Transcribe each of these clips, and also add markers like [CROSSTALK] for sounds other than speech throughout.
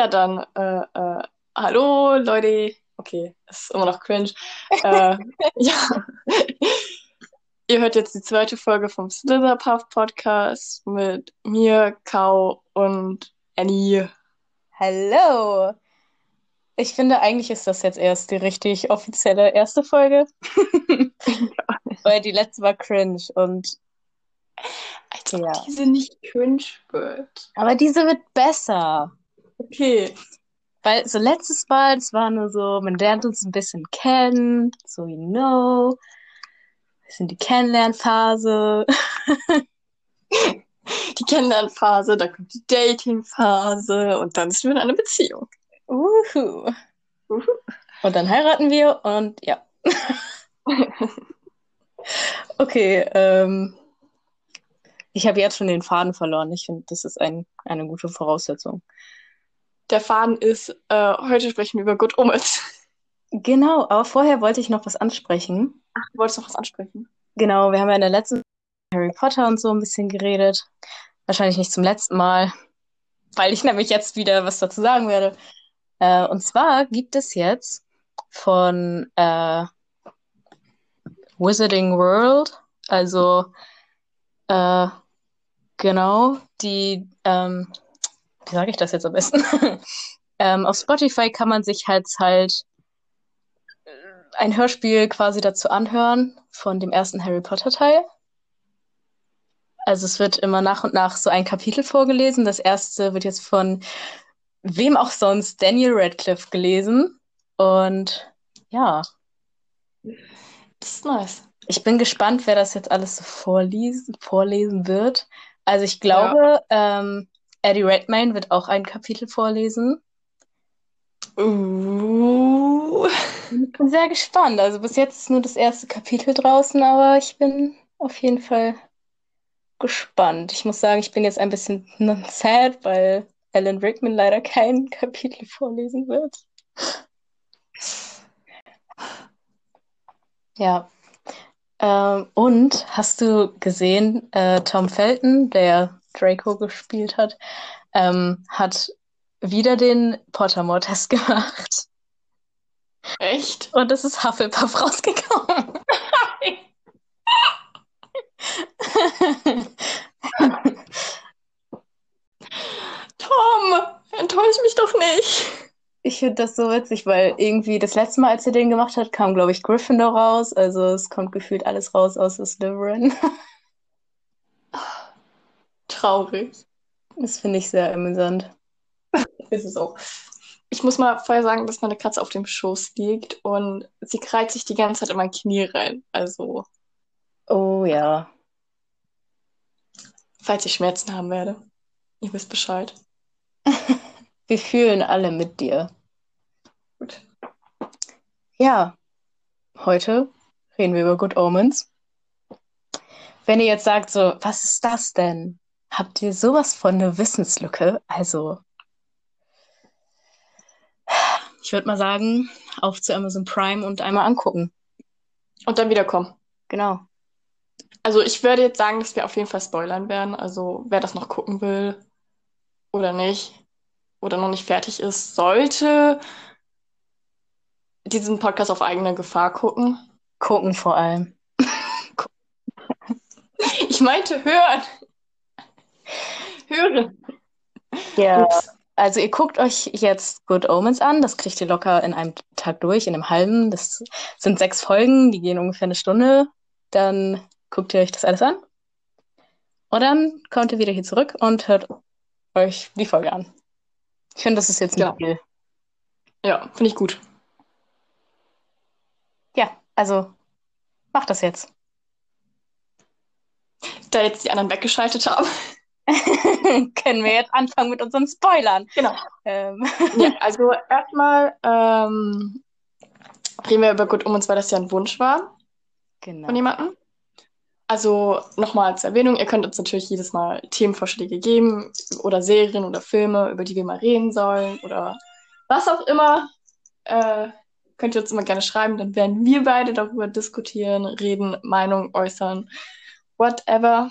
Ja, dann, äh, äh, hallo Leute. Okay, ist immer noch cringe. äh, [LAUGHS] ja. Ihr hört jetzt die zweite Folge vom Slitherpuff Podcast mit mir, Kau und Annie. Hallo. Ich finde, eigentlich ist das jetzt erst die richtig offizielle erste Folge. [LAUGHS] Weil die letzte war cringe und. Als ja. diese nicht cringe wird. Aber diese wird besser. Okay. Weil so letztes Mal, es war nur so, man lernt uns ein bisschen kennen, so you know. Wir sind die Kennenlernphase. [LAUGHS] die Kennenlernphase, dann kommt die Datingphase und dann sind wir in einer Beziehung. Uhu. Uhu. Und dann heiraten wir und ja. [LAUGHS] okay, ähm, ich habe jetzt schon den Faden verloren. Ich finde, das ist ein, eine gute Voraussetzung. Der Faden ist, äh, heute sprechen wir über Good Omens. Genau, aber vorher wollte ich noch was ansprechen. Ach, du wolltest noch was ansprechen? Genau, wir haben ja in der letzten Harry Potter und so ein bisschen geredet. Wahrscheinlich nicht zum letzten Mal, weil ich nämlich jetzt wieder was dazu sagen werde. Äh, und zwar gibt es jetzt von äh, Wizarding World, also äh, genau, die, ähm, wie sage ich das jetzt am besten? [LAUGHS] ähm, auf Spotify kann man sich halt halt äh, ein Hörspiel quasi dazu anhören von dem ersten Harry Potter Teil. Also es wird immer nach und nach so ein Kapitel vorgelesen. Das erste wird jetzt von wem auch sonst, Daniel Radcliffe gelesen. Und ja. Das ist nice. Ich bin gespannt, wer das jetzt alles so vorlesen, vorlesen wird. Also ich glaube, ja. ähm, Eddie Redmayne wird auch ein Kapitel vorlesen. Uh. Ich bin sehr gespannt. Also bis jetzt ist nur das erste Kapitel draußen, aber ich bin auf jeden Fall gespannt. Ich muss sagen, ich bin jetzt ein bisschen sad, weil Alan Rickman leider kein [LAUGHS] Kapitel vorlesen wird. Ja. Ähm, und hast du gesehen, äh, Tom Felton, der Draco gespielt hat, ähm, hat wieder den Pottermore-Test [LAUGHS] gemacht. Echt? Und es ist Hufflepuff rausgekommen. Tom, enttäusch mich doch nicht. Ich finde das so witzig, weil irgendwie das letzte Mal, als er den gemacht hat, kam, glaube ich, Gryffindor raus. Also es kommt gefühlt alles raus aus Slytherin. [LAUGHS] Traurig. Das finde ich sehr amüsant. Ist es auch. Ich muss mal vorher sagen, dass meine Katze auf dem Schoß liegt und sie kreit sich die ganze Zeit in mein Knie rein. Also. Oh ja. Falls ich Schmerzen haben werde. Ihr wisst Bescheid. [LAUGHS] Wir fühlen alle mit dir. Gut. Ja, heute reden wir über Good Omens. Wenn ihr jetzt sagt, so, was ist das denn? Habt ihr sowas von eine Wissenslücke? Also, ich würde mal sagen, auf zu Amazon Prime und einmal angucken. Und dann wiederkommen. Genau. Also, ich würde jetzt sagen, dass wir auf jeden Fall spoilern werden. Also, wer das noch gucken will oder nicht, oder noch nicht fertig ist, sollte diesen Podcast auf eigene Gefahr gucken. Gucken vor allem. [LAUGHS] ich meinte hören. Hören. Ja. Ups. Also ihr guckt euch jetzt Good Omens an, das kriegt ihr locker in einem Tag durch, in einem halben. Das sind sechs Folgen, die gehen ungefähr eine Stunde. Dann guckt ihr euch das alles an. Und dann kommt ihr wieder hier zurück und hört euch die Folge an. Ich finde, das ist jetzt ein ja. Ja, finde ich gut. Ja, also mach das jetzt. Da jetzt die anderen weggeschaltet haben. [LAUGHS] können wir jetzt anfangen mit unseren Spoilern. Genau. Ähm. Ja, also erstmal ähm, reden wir über Gut um uns, weil das ja ein Wunsch war. Genau. Von jemandem. Also nochmal als Erwähnung, ihr könnt uns natürlich jedes Mal Themenvorschläge geben oder Serien oder Filme, über die wir mal reden sollen oder was auch immer. Äh, könnt ihr uns immer gerne schreiben, dann werden wir beide darüber diskutieren, reden, Meinung äußern, whatever.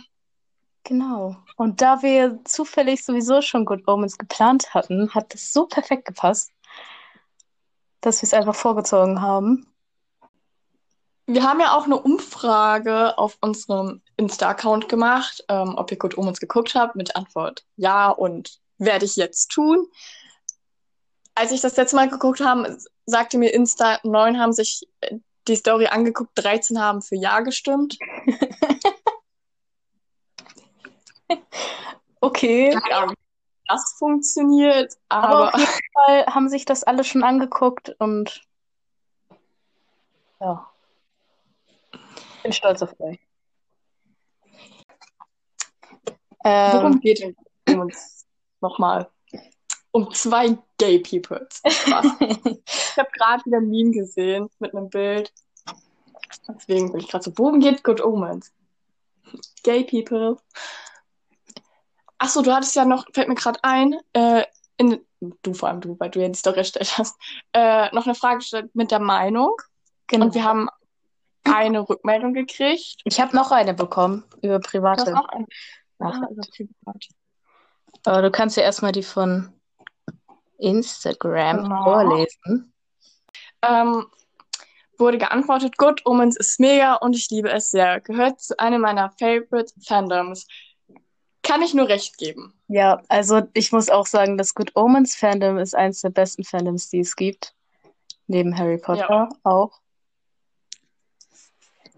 Genau. Und da wir zufällig sowieso schon Good Omens geplant hatten, hat das so perfekt gepasst, dass wir es einfach vorgezogen haben. Wir haben ja auch eine Umfrage auf unserem Insta-Account gemacht, ähm, ob ihr Good Omens geguckt habt, mit Antwort ja und werde ich jetzt tun. Als ich das letzte Mal geguckt habe, sagte mir Insta, neun haben sich äh, die Story angeguckt, 13 haben für ja gestimmt. [LAUGHS] [LAUGHS] okay. Ja, das funktioniert, aber, aber auf jeden [LAUGHS] Fall haben sich das alle schon angeguckt und ja. Bin stolz auf euch. Worum ähm, geht es uns nochmal? Um zwei Gay Peoples. [LAUGHS] ich habe gerade wieder ein Meme gesehen mit einem Bild. Deswegen bin ich gerade so, worum geht Good Omens? Gay People. Achso, du hattest ja noch, fällt mir gerade ein, äh, in, du vor allem du, weil du ja die Story erstellt hast, äh, noch eine Frage gestellt mit der Meinung. Genau. Und wir haben eine Rückmeldung gekriegt. Ich habe noch eine bekommen über private. Du noch eine. Ah, also privat. Aber du kannst ja erstmal die von Instagram genau. vorlesen. Ähm, wurde geantwortet, Good Omens ist mega und ich liebe es sehr. Gehört zu einem meiner Favorite Fandoms. Kann ich nur recht geben. Ja, also ich muss auch sagen, das Good Omens Fandom ist eines der besten Fandoms, die es gibt. Neben Harry Potter ja. auch.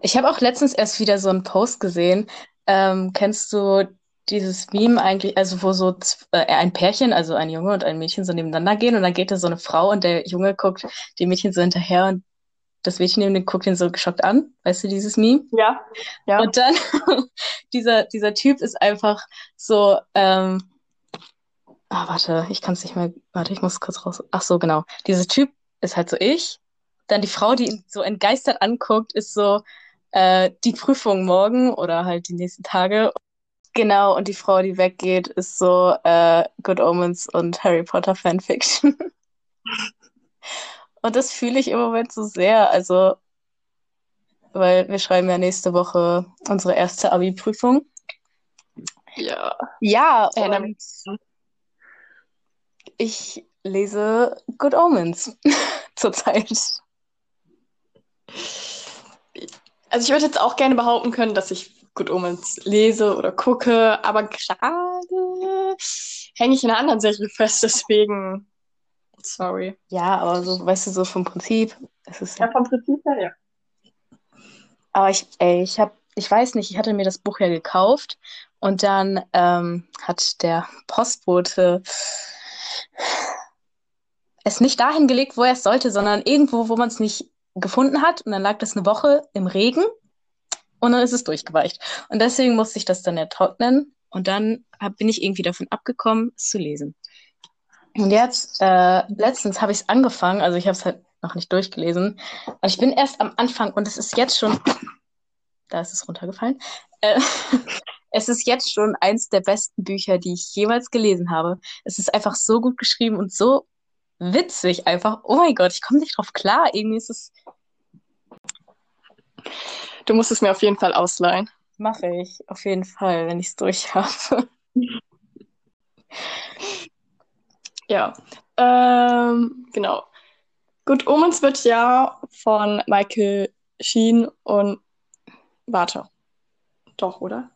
Ich habe auch letztens erst wieder so einen Post gesehen. Ähm, kennst du dieses Meme eigentlich, also wo so äh, ein Pärchen, also ein Junge und ein Mädchen so nebeneinander gehen und dann geht da so eine Frau und der Junge guckt dem Mädchen so hinterher und das Mädchen neben dem guckt ihn so geschockt an. Weißt du dieses Meme? Ja. ja. Und dann [LAUGHS] dieser, dieser Typ ist einfach so, ähm, ah, warte, ich kann es nicht mehr, warte, ich muss kurz raus. Ach so, genau. Dieser Typ ist halt so ich. Dann die Frau, die ihn so entgeistert anguckt, ist so, äh, die Prüfung morgen oder halt die nächsten Tage. Genau, und die Frau, die weggeht, ist so äh, Good Omens und Harry Potter Fanfiction. [LAUGHS] und das fühle ich im Moment so sehr. Also, weil wir schreiben ja nächste Woche unsere erste Abi-Prüfung. Ja. Ja, und ich lese Good Omens [LAUGHS] zurzeit. Also ich würde jetzt auch gerne behaupten können, dass ich Good Omens lese oder gucke, aber gerade hänge ich in einer anderen Serie fest, deswegen sorry. Ja, aber so, weißt du, so vom Prinzip. Es ist ja, vom Prinzip her, ja. Aber ich, ey, ich habe, ich weiß nicht, ich hatte mir das Buch ja gekauft und dann ähm, hat der Postbote es nicht dahin gelegt, wo er es sollte, sondern irgendwo, wo man es nicht gefunden hat. Und dann lag das eine Woche im Regen und dann ist es durchgeweicht. Und deswegen musste ich das dann ja trocknen. Und dann hab, bin ich irgendwie davon abgekommen, es zu lesen. Und jetzt, äh, letztens habe ich es angefangen, also ich habe es halt noch nicht durchgelesen. Und ich bin erst am Anfang und es ist jetzt schon, da ist es runtergefallen. Äh, [LAUGHS] es ist jetzt schon eins der besten Bücher, die ich jemals gelesen habe. Es ist einfach so gut geschrieben und so witzig einfach. Oh mein Gott, ich komme nicht drauf klar. Irgendwie ist es. Du musst es mir auf jeden Fall ausleihen. Mache ich, auf jeden Fall, wenn ich es durch habe. [LAUGHS] ja. Ähm, genau. Good Omens wird ja von Michael Sheen und. Warte. Doch, oder?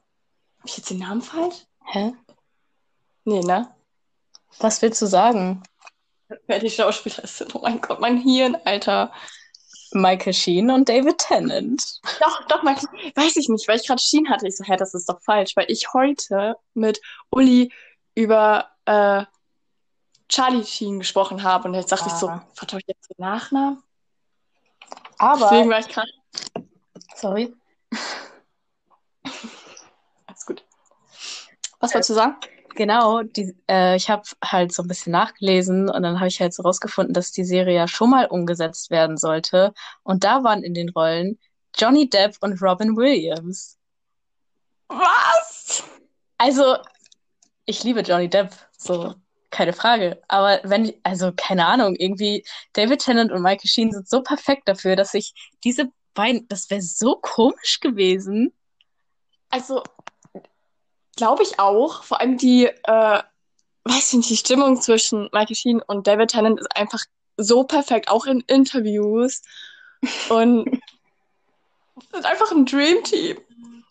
Habe ich jetzt den Namen falsch? Hä? Nee, ne? Was willst du sagen? Wer die Schauspieler sind. Oh mein Gott, mein Hirn, Alter. Michael Sheen und David Tennant. Doch, doch, Michael, weiß ich nicht, weil ich gerade Sheen hatte. Ich so, hä, das ist doch falsch, weil ich heute mit Uli über äh, Charlie Sheen gesprochen habe und jetzt dachte ah. ich so, ah. vertausche ich jetzt den Nachnamen? Aber. Deswegen war ich gerade. Sorry. [LAUGHS] Alles gut. Was wolltest du sagen? Genau, die, äh, ich habe halt so ein bisschen nachgelesen und dann habe ich halt so rausgefunden, dass die Serie ja schon mal umgesetzt werden sollte. Und da waren in den Rollen Johnny Depp und Robin Williams. Was? Also, ich liebe Johnny Depp, so keine Frage. Aber wenn, also keine Ahnung, irgendwie David Tennant und Michael Sheen sind so perfekt dafür, dass ich diese beiden, das wäre so komisch gewesen. Also, Glaube ich auch. Vor allem die, äh, weiß ich nicht, die Stimmung zwischen Michael Sheen und David Tennant ist einfach so perfekt, auch in Interviews. Und [LAUGHS] sind einfach ein Dream Team.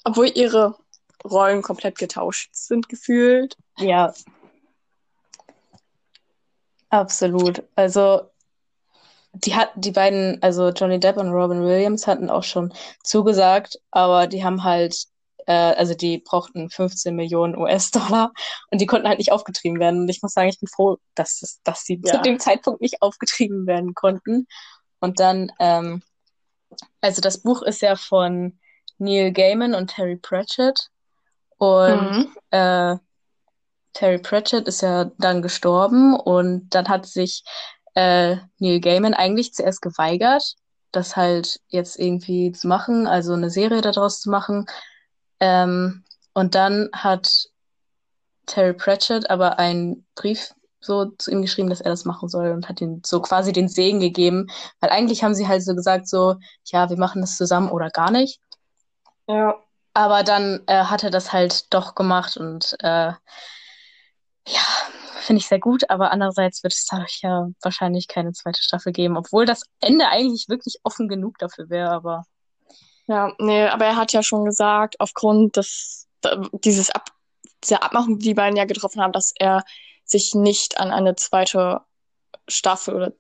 Obwohl ihre Rollen komplett getauscht sind, gefühlt. Ja. Absolut. Also, die hat, die beiden, also Johnny Depp und Robin Williams hatten auch schon zugesagt, aber die haben halt, äh, also die brauchten 15 Millionen US-Dollar und die konnten halt nicht aufgetrieben werden. Und ich muss sagen, ich bin froh, dass, es, dass sie Ja. zu dem Zeitpunkt nicht aufgetrieben werden konnten. Und dann, ähm, also das Buch ist ja von Neil Gaiman und Terry Pratchett. Und Mhm. äh, Terry Pratchett ist ja dann gestorben und dann hat sich äh, Neil Gaiman eigentlich zuerst geweigert, das halt jetzt irgendwie zu machen, also eine Serie daraus zu machen. Ähm, und dann hat Terry Pratchett aber einen Brief so zu ihm geschrieben, dass er das machen soll und hat ihm so quasi den Segen gegeben, weil eigentlich haben sie halt so gesagt so, ja, wir machen das zusammen oder gar nicht. Ja. Aber dann äh, hat er das halt doch gemacht und äh, ja, finde ich sehr gut. Aber andererseits wird es dadurch ja wahrscheinlich keine zweite Staffel geben, obwohl das Ende eigentlich wirklich offen genug dafür wäre. Aber Ja, nee, aber er hat ja schon gesagt, aufgrund des, dieses Ab, dieser Abmachung, die die beiden ja getroffen haben, dass er sich nicht an eine zweite Staffel oder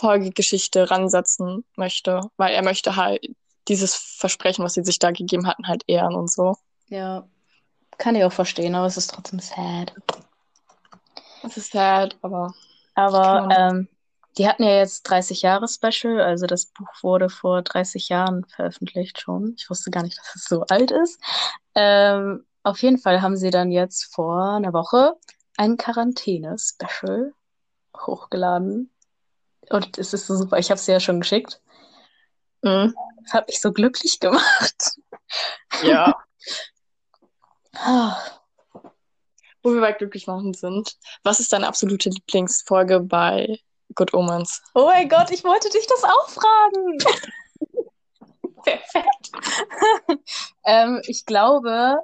Folgegeschichte ransetzen möchte, weil er möchte halt dieses Versprechen, was sie sich da gegeben hatten, halt ehren und so. ja, kann ich auch verstehen, aber es ist trotzdem sad. Das ist sad, aber Aber ähm, die hatten ja jetzt 30 Jahre Special, also das Buch wurde vor 30 Jahren veröffentlicht schon. Ich wusste gar nicht, dass es so alt ist. Ähm, auf jeden Fall haben sie dann jetzt vor einer Woche ein Quarantäne-Special hochgeladen. Und es ist so super. Ich habe es ja schon geschickt. mhm. Das hat mich so glücklich gemacht. ja. [LAUGHS] Wo wir bei glücklich machen sind. Was ist deine absolute Lieblingsfolge bei Good Omens? Oh mein Gott, ich wollte dich das auch fragen. [LAUGHS] Perfekt. [LAUGHS] Ähm, ich glaube,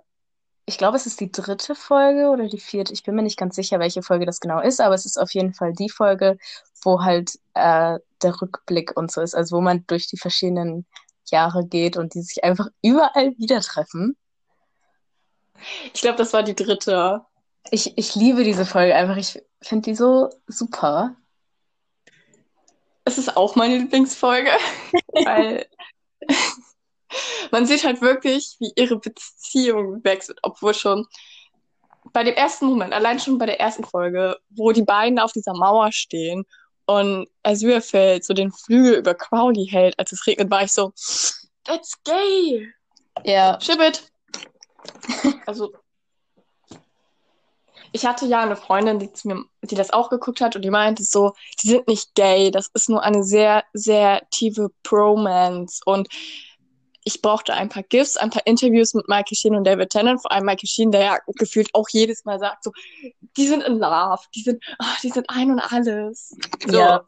ich glaube, es ist die dritte Folge oder die vierte. Ich bin mir nicht ganz sicher, welche Folge das genau ist, aber es ist auf jeden Fall die Folge, wo halt äh, der Rückblick und so ist, also wo man durch die verschiedenen Jahre geht und die sich einfach überall wieder treffen. Ich glaube, das war die dritte. Ich, ich liebe diese Folge einfach. Ich finde die so super. Es ist auch meine Lieblingsfolge, [LAUGHS] weil man sieht halt wirklich, wie ihre Beziehung wechselt, obwohl schon bei dem ersten Moment, allein schon bei der ersten Folge, wo die beiden auf dieser Mauer stehen und Azurfeld so den Flügel über Crowley hält, als es regnet, war ich so, that's gay, Ja, ship it. Also, ich hatte ja eine Freundin, die, mir, die das auch geguckt hat und die meinte so, die sind nicht gay, das ist nur eine sehr, sehr tiefe Bromance und ich brauchte ein paar GIFs, ein paar Interviews mit Michael Sheen und David Tennant, vor allem Michael Sheen, der ja gefühlt auch jedes Mal sagt so, die sind in love, die sind, ah, die sind ein und alles. So, Ja.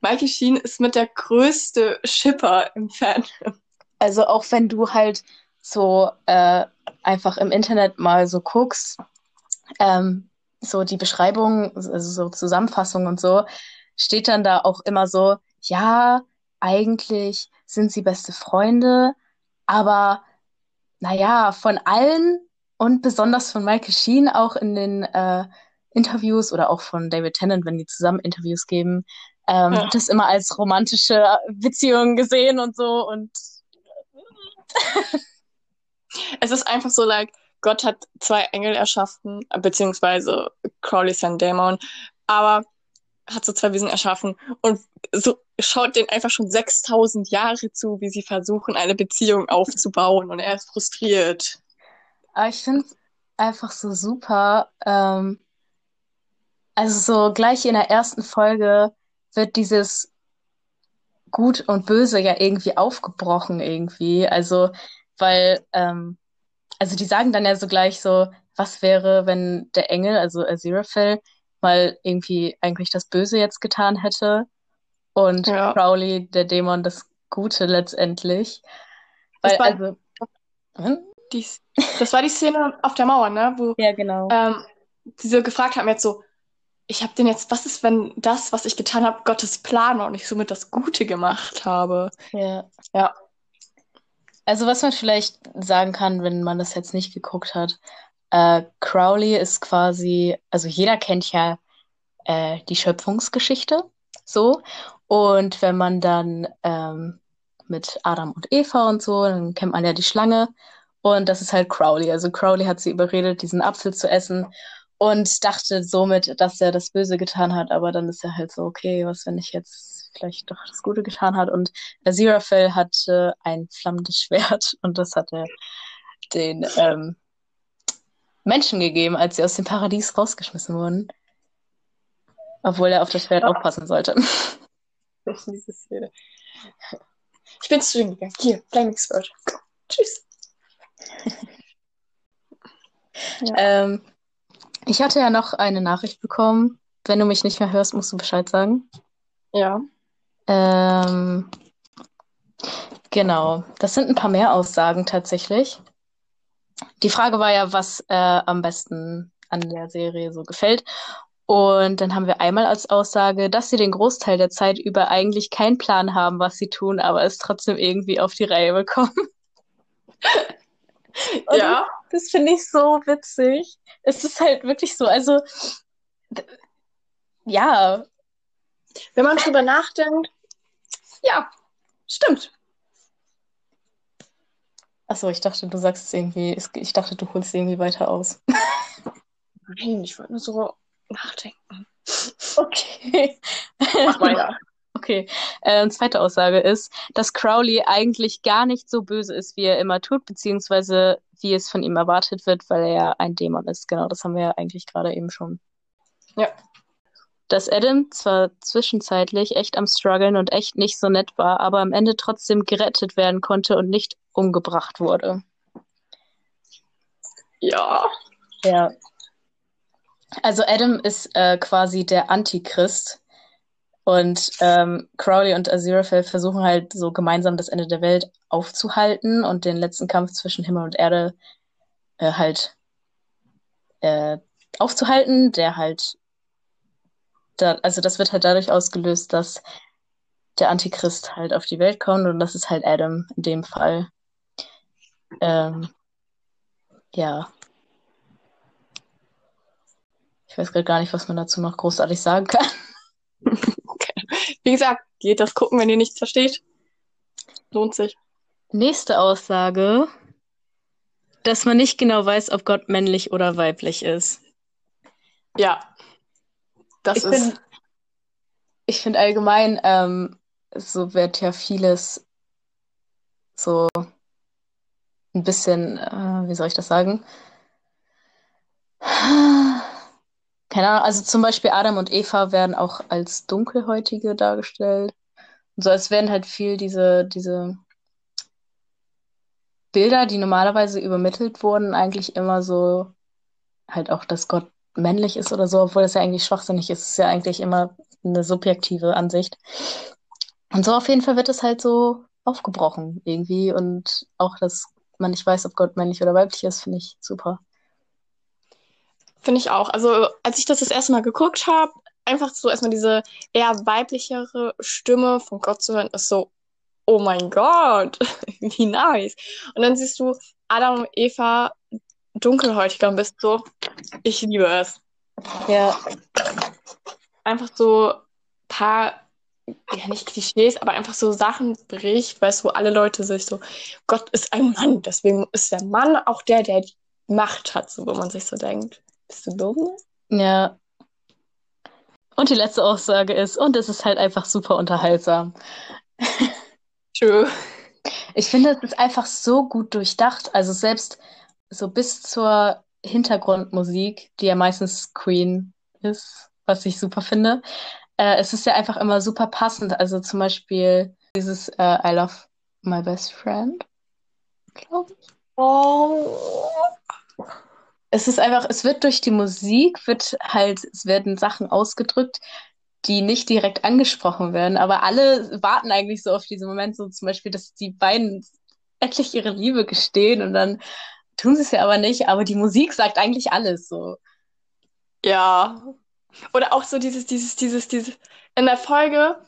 Michael Sheen ist mit der größte Shipper im Fan. Also auch wenn du halt so äh, einfach im Internet mal so guckst, ähm, so die Beschreibung, also so Zusammenfassung und so, steht dann da auch immer so, ja, eigentlich sind sie beste Freunde, aber naja, von allen und besonders von Michael Sheen auch in den äh, Interviews oder auch von David Tennant, wenn die zusammen Interviews geben, ähm, Ja. das immer als romantische Beziehung gesehen und so und [LAUGHS] Es ist einfach so, like, Gott hat zwei Engel erschaffen, beziehungsweise Crowley ist ein Dämon, aber hat so zwei Wesen erschaffen und so schaut denen einfach schon 6000 Jahre zu, wie sie versuchen, eine Beziehung aufzubauen und er ist frustriert. Aber ich finde es einfach so super. Ähm, also so gleich in der ersten Folge wird dieses Gut und Böse ja irgendwie aufgebrochen irgendwie. Also, weil, ähm, also die sagen dann ja so gleich so, was wäre, wenn der Engel, also Aziraphale, mal irgendwie eigentlich das Böse jetzt getan hätte und Ja. Crowley, der Dämon, das Gute letztendlich. Das Weil, war- also, hm? Die, das war die Szene auf der Mauer, ne? Wo Ja, genau. ähm, die so gefragt haben jetzt so, ich habe den jetzt, was ist, wenn das, was ich getan habe, Gottes Plan war und ich somit das Gute gemacht habe? Ja. Ja. Also was man vielleicht sagen kann, wenn man das jetzt nicht geguckt hat, äh, Crowley ist quasi, also jeder kennt ja äh, die Schöpfungsgeschichte so. Und wenn man dann ähm, mit Adam und Eva und so, dann kennt man ja die Schlange. Und das ist halt Crowley. Also Crowley hat sie überredet, diesen Apfel zu essen und dachte somit, dass er das Böse getan hat. Aber dann ist er halt so, okay, was, wenn ich jetzt vielleicht doch das Gute getan hat? Und Aziraphale hatte ein flammendes Schwert [LAUGHS] und das hat er den ähm, Menschen gegeben, als sie aus dem Paradies rausgeschmissen wurden. Obwohl er auf das Schwert aufpassen sollte. [LAUGHS] Ich bin zu denen gegangen. Hier, Flaming Sword. Tschüss. Ja. [LAUGHS] Ähm, ich hatte ja noch eine Nachricht bekommen. Wenn du mich nicht mehr hörst, musst du Bescheid sagen. Ja. Ähm, genau, das sind ein paar mehr Aussagen tatsächlich. Die Frage war ja, was äh, am besten an der Serie so gefällt. Und dann haben wir einmal als Aussage, dass sie den Großteil der Zeit über eigentlich keinen Plan haben, was sie tun, aber es trotzdem irgendwie auf die Reihe bekommen. [LAUGHS] Ja. Das, das finde ich so witzig. Es ist halt wirklich so, also ja, Wenn man drüber nachdenkt, ja, stimmt. Achso, ich dachte, du sagst es irgendwie, ich dachte, du holst irgendwie weiter aus. [LAUGHS] Nein, ich wollte nur so nachdenken. Okay. Mach weiter. [LAUGHS] Okay. Äh, zweite Aussage ist, dass Crowley eigentlich gar nicht so böse ist, wie er immer tut, beziehungsweise wie es von ihm erwartet wird, weil er ja ein Dämon ist. Genau, das haben wir ja eigentlich gerade eben schon. Ja. Dass Adam zwar zwischenzeitlich echt am struggeln und echt nicht so nett war, aber am Ende trotzdem gerettet werden konnte und nicht umgebracht wurde. Ja. Ja. Also Adam ist äh, quasi der Antichrist und ähm, Crowley und Aziraphale versuchen halt so gemeinsam das Ende der Welt aufzuhalten und den letzten Kampf zwischen Himmel und Erde äh, halt äh, aufzuhalten, der halt da, also das wird halt dadurch ausgelöst, dass der Antichrist halt auf die Welt kommt und das ist halt Adam in dem Fall. Ähm, ja. Ich weiß gerade gar nicht, was man dazu noch großartig sagen kann. [LAUGHS] Wie gesagt, geht das gucken, wenn ihr nichts versteht. Lohnt sich. Nächste Aussage, dass man nicht genau weiß, ob Gott männlich oder weiblich ist. Ja. Das Ich ist. bin- Ich finde allgemein, ähm, so wird ja vieles so ein bisschen, äh, wie soll ich das sagen? Keine Ahnung, also zum Beispiel Adam und Eva werden auch als Dunkelhäutige dargestellt. Und so, es werden halt viel diese, diese Bilder, die normalerweise übermittelt wurden, eigentlich immer so, halt auch, dass Gott männlich ist oder so, obwohl das ja eigentlich schwachsinnig ist. Ist ja eigentlich immer eine subjektive Ansicht. Und so auf jeden Fall wird es halt so aufgebrochen irgendwie. Und auch, dass man nicht weiß, ob Gott männlich oder weiblich ist, finde ich super. Finde ich auch. Also, als ich das das erste Mal geguckt habe, einfach so erstmal diese eher weiblichere Stimme von Gott zu hören, ist so, oh mein Gott, [LAUGHS] wie nice. Und dann siehst du Adam und Eva dunkelhäutiger bist so, ich liebe es. Ja, Einfach so paar, ja nicht Klischees, aber einfach so Sachen bricht, weißt du, wo alle Leute sich so, Gott ist ein Mann, deswegen ist der Mann auch der, der die Macht hat, so wo man sich so denkt. Bist du dumm? ja. Und die letzte Aussage ist, und es ist halt einfach super unterhaltsam. Tschö. Ich finde, es ist einfach so gut durchdacht. Also selbst so bis zur Hintergrundmusik, die ja meistens Queen ist, was ich super finde. Äh, es ist ja einfach immer super passend. Also zum Beispiel dieses äh, I Love My Best Friend, glaube ich. Oh. Es ist einfach, es wird durch die Musik, wird halt, es werden Sachen ausgedrückt, die nicht direkt angesprochen werden, aber alle warten eigentlich so auf diesen Moment, so zum Beispiel, dass die beiden endlich ihre Liebe gestehen und dann tun sie es ja aber nicht, aber die Musik sagt eigentlich alles so. Ja. Oder auch so dieses, dieses, dieses, dieses, in der Folge,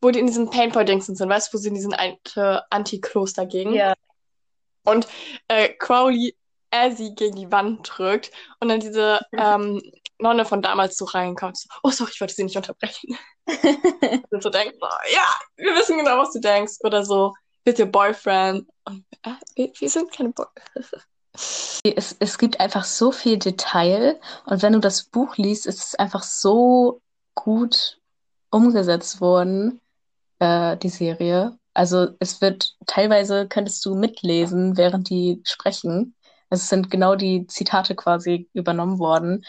wo die in diesen Paintball-Dings sind, weißt du, wo sie in diesen Anti-Kloster gingen. Ja. Und äh, Crowley Azzy gegen die Wand drückt und dann diese [LAUGHS] ähm, Nonne von damals so reinkommt. So, oh, sorry, ich wollte sie nicht unterbrechen. [LAUGHS] und so denkt, so, ja, wir wissen genau, was du denkst. Oder so, your boyfriend. Und äh, wir, wir sind keine Boyfriends. [LAUGHS] Es, es gibt einfach so viel Detail und wenn du das Buch liest, ist es einfach so gut umgesetzt worden, äh, die Serie. Also es wird teilweise könntest du mitlesen, während die sprechen. Es sind genau die Zitate quasi übernommen worden.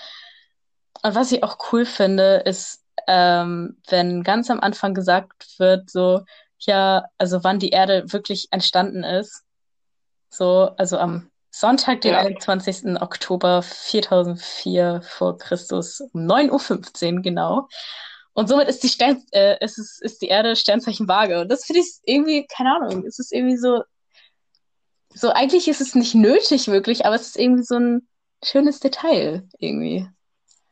Und was ich auch cool finde, ist, ähm, wenn ganz am Anfang gesagt wird, so, ja, also wann die Erde wirklich entstanden ist. So, also am Sonntag, den Ja. 21. Oktober 4004 vor Christus um 9.15 Uhr, genau. Und somit ist die Stern, äh, ist, es, ist die Erde Sternzeichen Waage. Und das finde ich irgendwie, keine Ahnung, es ist irgendwie so, so eigentlich ist es nicht nötig wirklich, aber es ist irgendwie so ein schönes Detail irgendwie.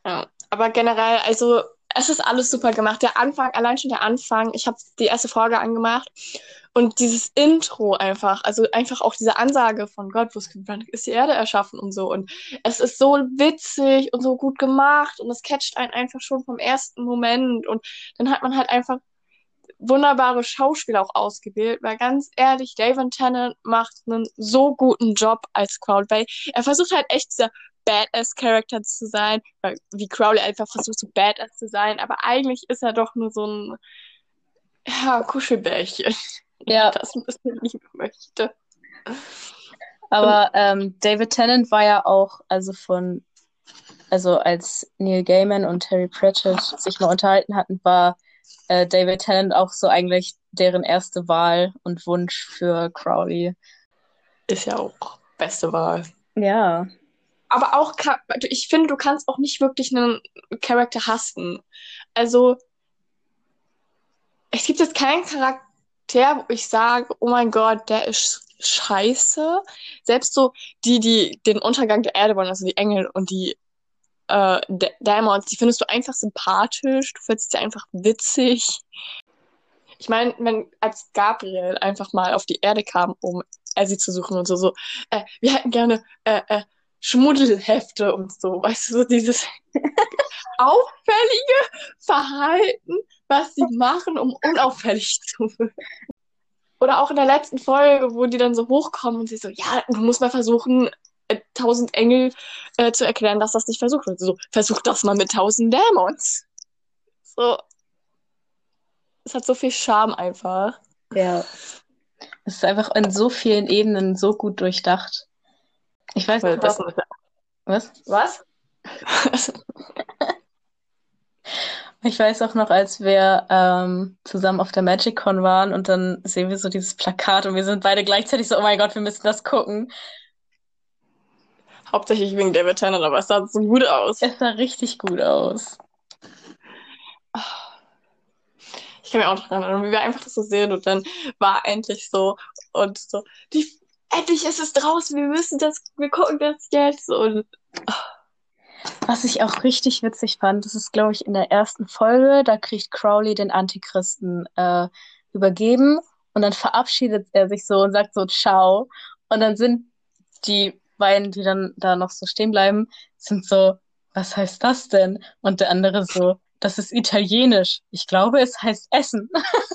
Ja, aber generell, also es ist alles super gemacht. Der Anfang, allein schon der Anfang, ich habe die erste Folge angemacht und dieses Intro einfach, also einfach auch diese Ansage von Gott, wo ist die Erde erschaffen und so. Und es ist so witzig und so gut gemacht und es catcht einen einfach schon vom ersten Moment. Und dann hat man halt einfach wunderbare Schauspieler auch ausgewählt, weil ganz ehrlich, David Tennant macht einen so guten Job als weil er versucht halt echt dieser Badass-Charakter zu sein, weil wie Crowley einfach versucht so Badass zu sein, aber eigentlich ist er doch nur so ein ja, Kuschelbärchen, [LAUGHS] Ja, das ein bisschen lieben möchte. aber ähm, David Tennant war ja auch, also von, also als Neil Gaiman und Terry Pratchett sich mal unterhalten hatten, war äh, David Tennant auch so eigentlich deren erste Wahl und Wunsch für Crowley. Ist ja auch beste Wahl. Ja. Aber auch, ich finde, du kannst auch nicht wirklich einen Charakter hassen. Also, es gibt jetzt keinen Charakter, wo ich sage, oh mein Gott, der ist scheiße. Selbst so die, die den Untergang der Erde wollen, also die Engel und die äh, Dä- Dämons, die findest du einfach sympathisch, du findest sie einfach witzig. Ich meine, wenn als Gabriel einfach mal auf die Erde kam, um Elsie zu suchen und so, so, äh, wir hätten gerne äh, äh, Schmuddelhefte und so, weißt du, so dieses [LAUGHS] auffällige Verhalten, was sie machen, um unauffällig [LAUGHS] zu wirken. Oder auch in der letzten Folge, wo die dann so hochkommen und sie so, ja, du musst mal versuchen, äh, tausend Engel äh, zu erklären, dass das nicht versucht wird. So, versuch das mal mit tausend Dämons. So. Es hat so viel Charme einfach. Ja. Es ist einfach in so vielen Ebenen so gut durchdacht. Ich weiß noch, das, was? was? Ich weiß auch noch, als wir ähm, zusammen auf der MagicCon waren und dann sehen wir so dieses Plakat und wir sind beide gleichzeitig so, oh mein Gott, wir müssen das gucken. Hauptsächlich wegen David Tennant, aber es sah so gut aus. Es sah richtig gut aus. Ich kann mich auch noch erinnern, wie wir einfach das so sehen und dann war endlich so und so, die, endlich ist es draußen, wir müssen das, wir gucken das jetzt und Was ich auch richtig witzig fand, das ist, glaube ich, in der ersten Folge, da kriegt Crowley den Antichristen äh, übergeben und dann verabschiedet er sich so und sagt so Ciao. Und dann sind die beiden, die dann da noch so stehen bleiben, sind so, was heißt das denn? Und der andere so, das ist italienisch. Ich glaube, es heißt Essen. [LAUGHS]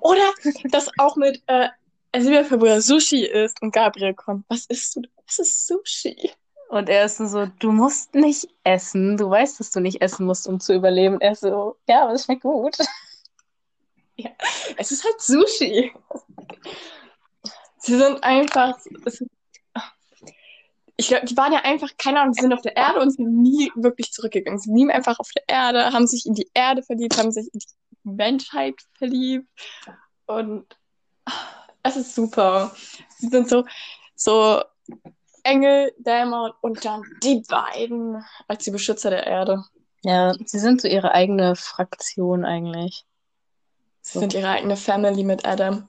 Oder das auch mit äh, Silvia Fabula Sushi ist und Gabriel kommt. Was isst du? Was ist Sushi? Und er ist so, du musst nicht essen. Du weißt, dass du nicht essen musst, um zu überleben. Er ist so, ja, aber es schmeckt gut. Es ist halt Sushi. Sie sind einfach. Sind, ich glaube, die waren ja einfach, keine Ahnung, sie sind auf der Erde und sind nie wirklich zurückgegangen. Sie blieben einfach auf der Erde, haben sich in die Erde verliebt, haben sich in die Menschheit verliebt. Und es ist super. Sie sind so, so Engel, Dämon und dann die beiden als die Beschützer der Erde. Ja, sie sind so ihre eigene Fraktion eigentlich. Sie sind ihre eigene Family mit Adam.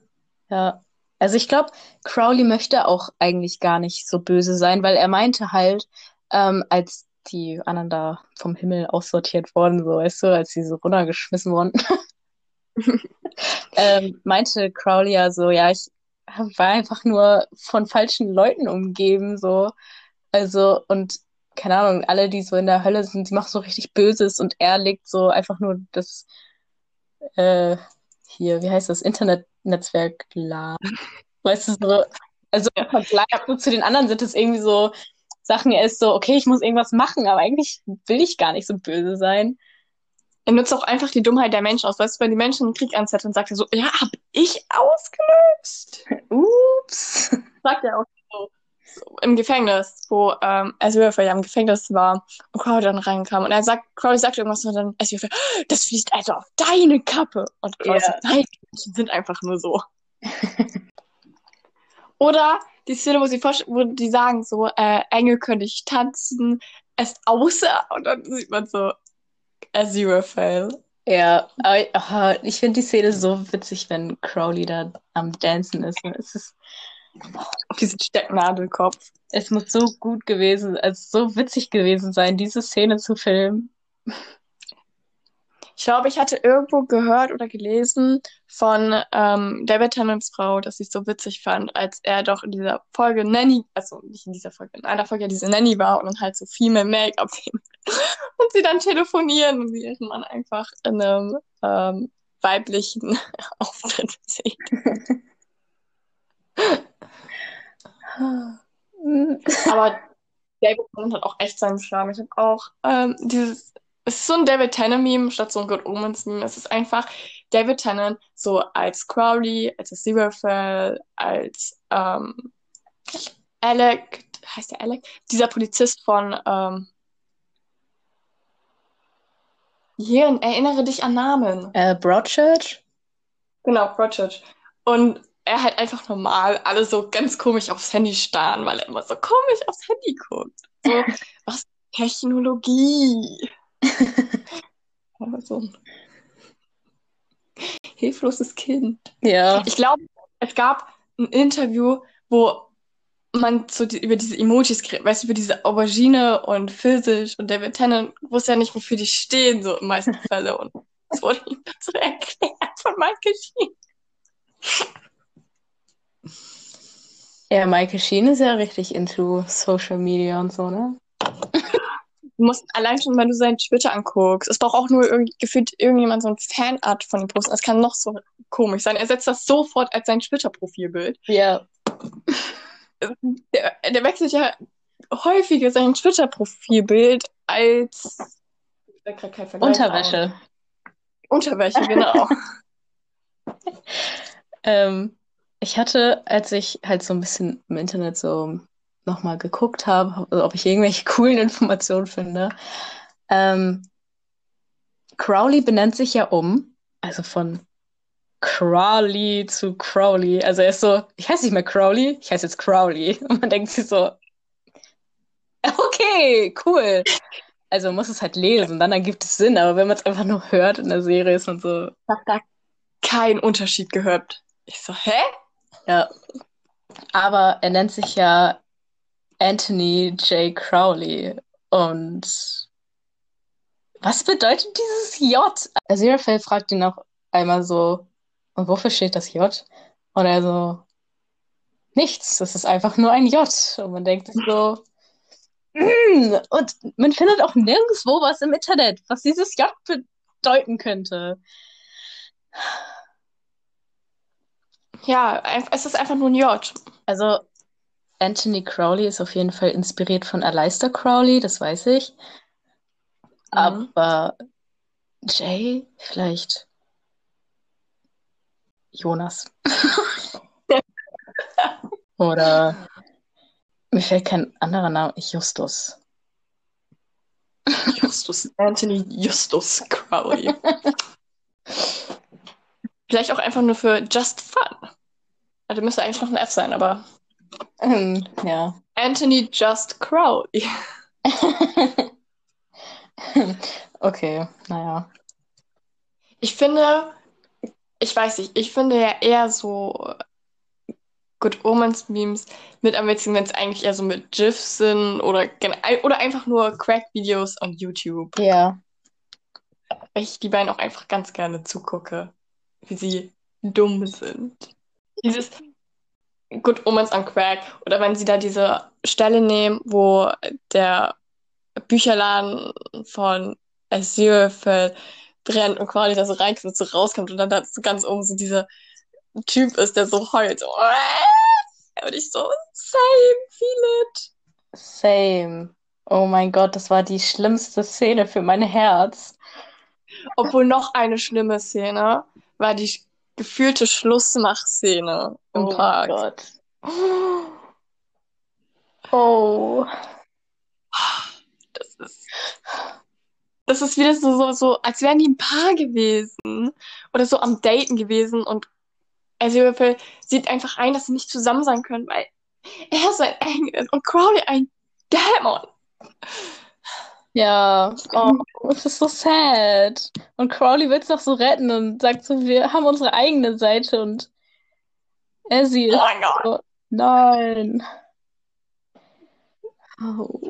Ja. Also ich glaube, Crowley möchte auch eigentlich gar nicht so böse sein, weil er meinte halt, ähm, als die anderen da vom Himmel aussortiert wurden, so weißt du, als sie so runtergeschmissen wurden, [LAUGHS] ähm, meinte Crowley ja so, ja, ich war einfach nur von falschen Leuten umgeben, so. Also, und keine Ahnung, alle, die so in der Hölle sind, die machen so richtig Böses und er legt so einfach nur das, äh, hier, wie heißt das, Internetnetzwerk lahm. [LAUGHS] Weißt du, so, also im Vergleich zu den anderen sind es irgendwie so Sachen, er ist so, okay, ich muss irgendwas machen, aber eigentlich will ich gar nicht so böse sein. Er nutzt auch einfach die Dummheit der Menschen aus. Weißt du, wenn die Menschen einen Krieg anzetteln, sagt er so, ja, hab ich ausgelöst. [LAUGHS] Ups. Sagt er auch so. so Im Gefängnis, wo ähm, Ezreal ja im Gefängnis war und Crowley dann reinkam. Und er sagt, Crowley sagt irgendwas und dann Ezreal, das fließt also auf deine Kappe. Und Crowley Ja. sagt, nein, die Menschen sind einfach nur so. [LAUGHS] Oder die Szene, wo sie wo die sagen so, äh, Engel können nicht tanzen, es außer, und dann sieht man so, Aziraphale. Ja, aber aha, ich finde die Szene so witzig, wenn Crowley da am Dancen ist. Es ist, Auf diesen Stecknadelkopf. es muss so gut gewesen, also so witzig gewesen sein, diese Szene zu filmen. Ich glaube, ich hatte irgendwo gehört oder gelesen von ähm, David Tennants Frau, dass sie es so witzig fand, als er doch in dieser Folge Nanny, also nicht in dieser Folge, in einer Folge diese Nanny war und dann halt so Female Make-up [LAUGHS] und sie dann telefonieren und sie ihren Mann einfach in einem ähm, weiblichen [LAUGHS] Auftritt sieht. [LAUGHS] Aber David Tennant hat auch echt seinen Charme. Ich habe auch ähm, dieses, es ist so ein David Tennant-Meme statt so ein Good Omens-Meme. Es ist einfach David Tennant so als Crowley, als Aziraphale, als ähm, Alec, heißt der Alec? Dieser Polizist von ähm, hier, erinnere dich an Namen. Äh, Broadchurch? Genau, Broadchurch. Und er halt einfach normal alle so ganz komisch aufs Handy starren, weil er immer so komisch aufs Handy guckt. So, [LAUGHS] was Technologie. [LAUGHS] So ein hilfloses Kind. Ja. Ich glaube, es gab ein Interview, wo man die, über diese Emojis geredet, weißt du, über diese Aubergine und Pfirsich und David Tennant wusste ja nicht, wofür die stehen, so in meisten [LAUGHS] Fällen. Und das wurde ihm so erklärt von Michael Sheen. Ja, Michael Sheen ist ja richtig into Social Media und so, ne? Du musst allein schon, wenn du seinen Twitter anguckst, es braucht auch nur irgend, gefühlt irgendjemand so ein Fanart von ihm posten. Es kann noch so komisch sein. Er setzt das sofort als sein Twitter-Profilbild. Ja. Der, der wechselt ja häufiger sein Twitter-Profilbild als. Unterwäsche. Unterwäsche, genau. [LAUGHS] [LAUGHS] Ähm, ich hatte, als ich halt so ein bisschen im Internet so nochmal geguckt habe, ob ich irgendwelche [LAUGHS] coolen Informationen finde, ähm, Crowley benennt sich ja um, also von Crowley zu Crowley. Also er ist so, ich heiße nicht mehr Crowley, ich heiße jetzt Crowley. [LAUGHS] Und man denkt sich so, okay, cool. Also man muss es halt lesen, dann ergibt es Sinn, aber wenn man es einfach nur hört in der Serie, ist man so, Ich hab da keinen Unterschied gehört. Ich so, hä? Ja. Aber er nennt sich ja Anthony J. Crowley. Und was bedeutet dieses J? Aziraphale fragt ihn auch einmal so, und wofür steht das J? Und er so, nichts, das ist einfach nur ein J. Und man denkt sich so, "Mm." und man findet auch nirgendwo was im Internet, was dieses J bedeuten könnte. Ja, es ist einfach nur ein J. Also, Anthony Crowley ist auf jeden Fall inspiriert von Aleister Crowley, das weiß ich. Mhm. Aber Jay, vielleicht Jonas. [LAUGHS] Oder mir fällt kein anderer Name. Justus. Justus, Anthony Justus Crowley. [LAUGHS] Vielleicht auch einfach nur für Just Fun. Also müsste eigentlich noch ein F sein, aber Ähm, ja. Anthony Just Crowley. [LAUGHS] Okay, naja. Ich finde, ich weiß nicht, ich finde ja eher so Good Omens Memes mit am witzigsten, wenn es eigentlich eher so mit GIFs sind oder, oder einfach nur Crack-Videos on YouTube. Ja. Weil ich die beiden auch einfach ganz gerne zugucke, wie sie dumm sind. Dieses Good Omens on Crack oder wenn sie da diese Stelle nehmen, wo der Bücherladen von Aziraphale brennt und quasi da so reinkommt, so rauskommt und dann da so ganz oben so dieser Typ ist, der so heult. So, und ich so, same, feel it. Same. Oh mein Gott, das war die schlimmste Szene für mein Herz. Obwohl noch eine schlimme Szene war die gefühlte Schlussmachszene im oh Park. Oh Gott. Oh. Das ist. Das ist wieder so, so, so, als wären die ein Paar gewesen. Oder so am Daten gewesen und Aziraphale sieht einfach ein, dass sie nicht zusammen sein können, weil er ist ein Engel und Crowley ein Dämon. Ja, oh, es ist so sad. Und Crowley will es doch so retten und sagt so, wir haben unsere eigene Seite und Ezzy ist oh mein Gott. so, nein. Oh.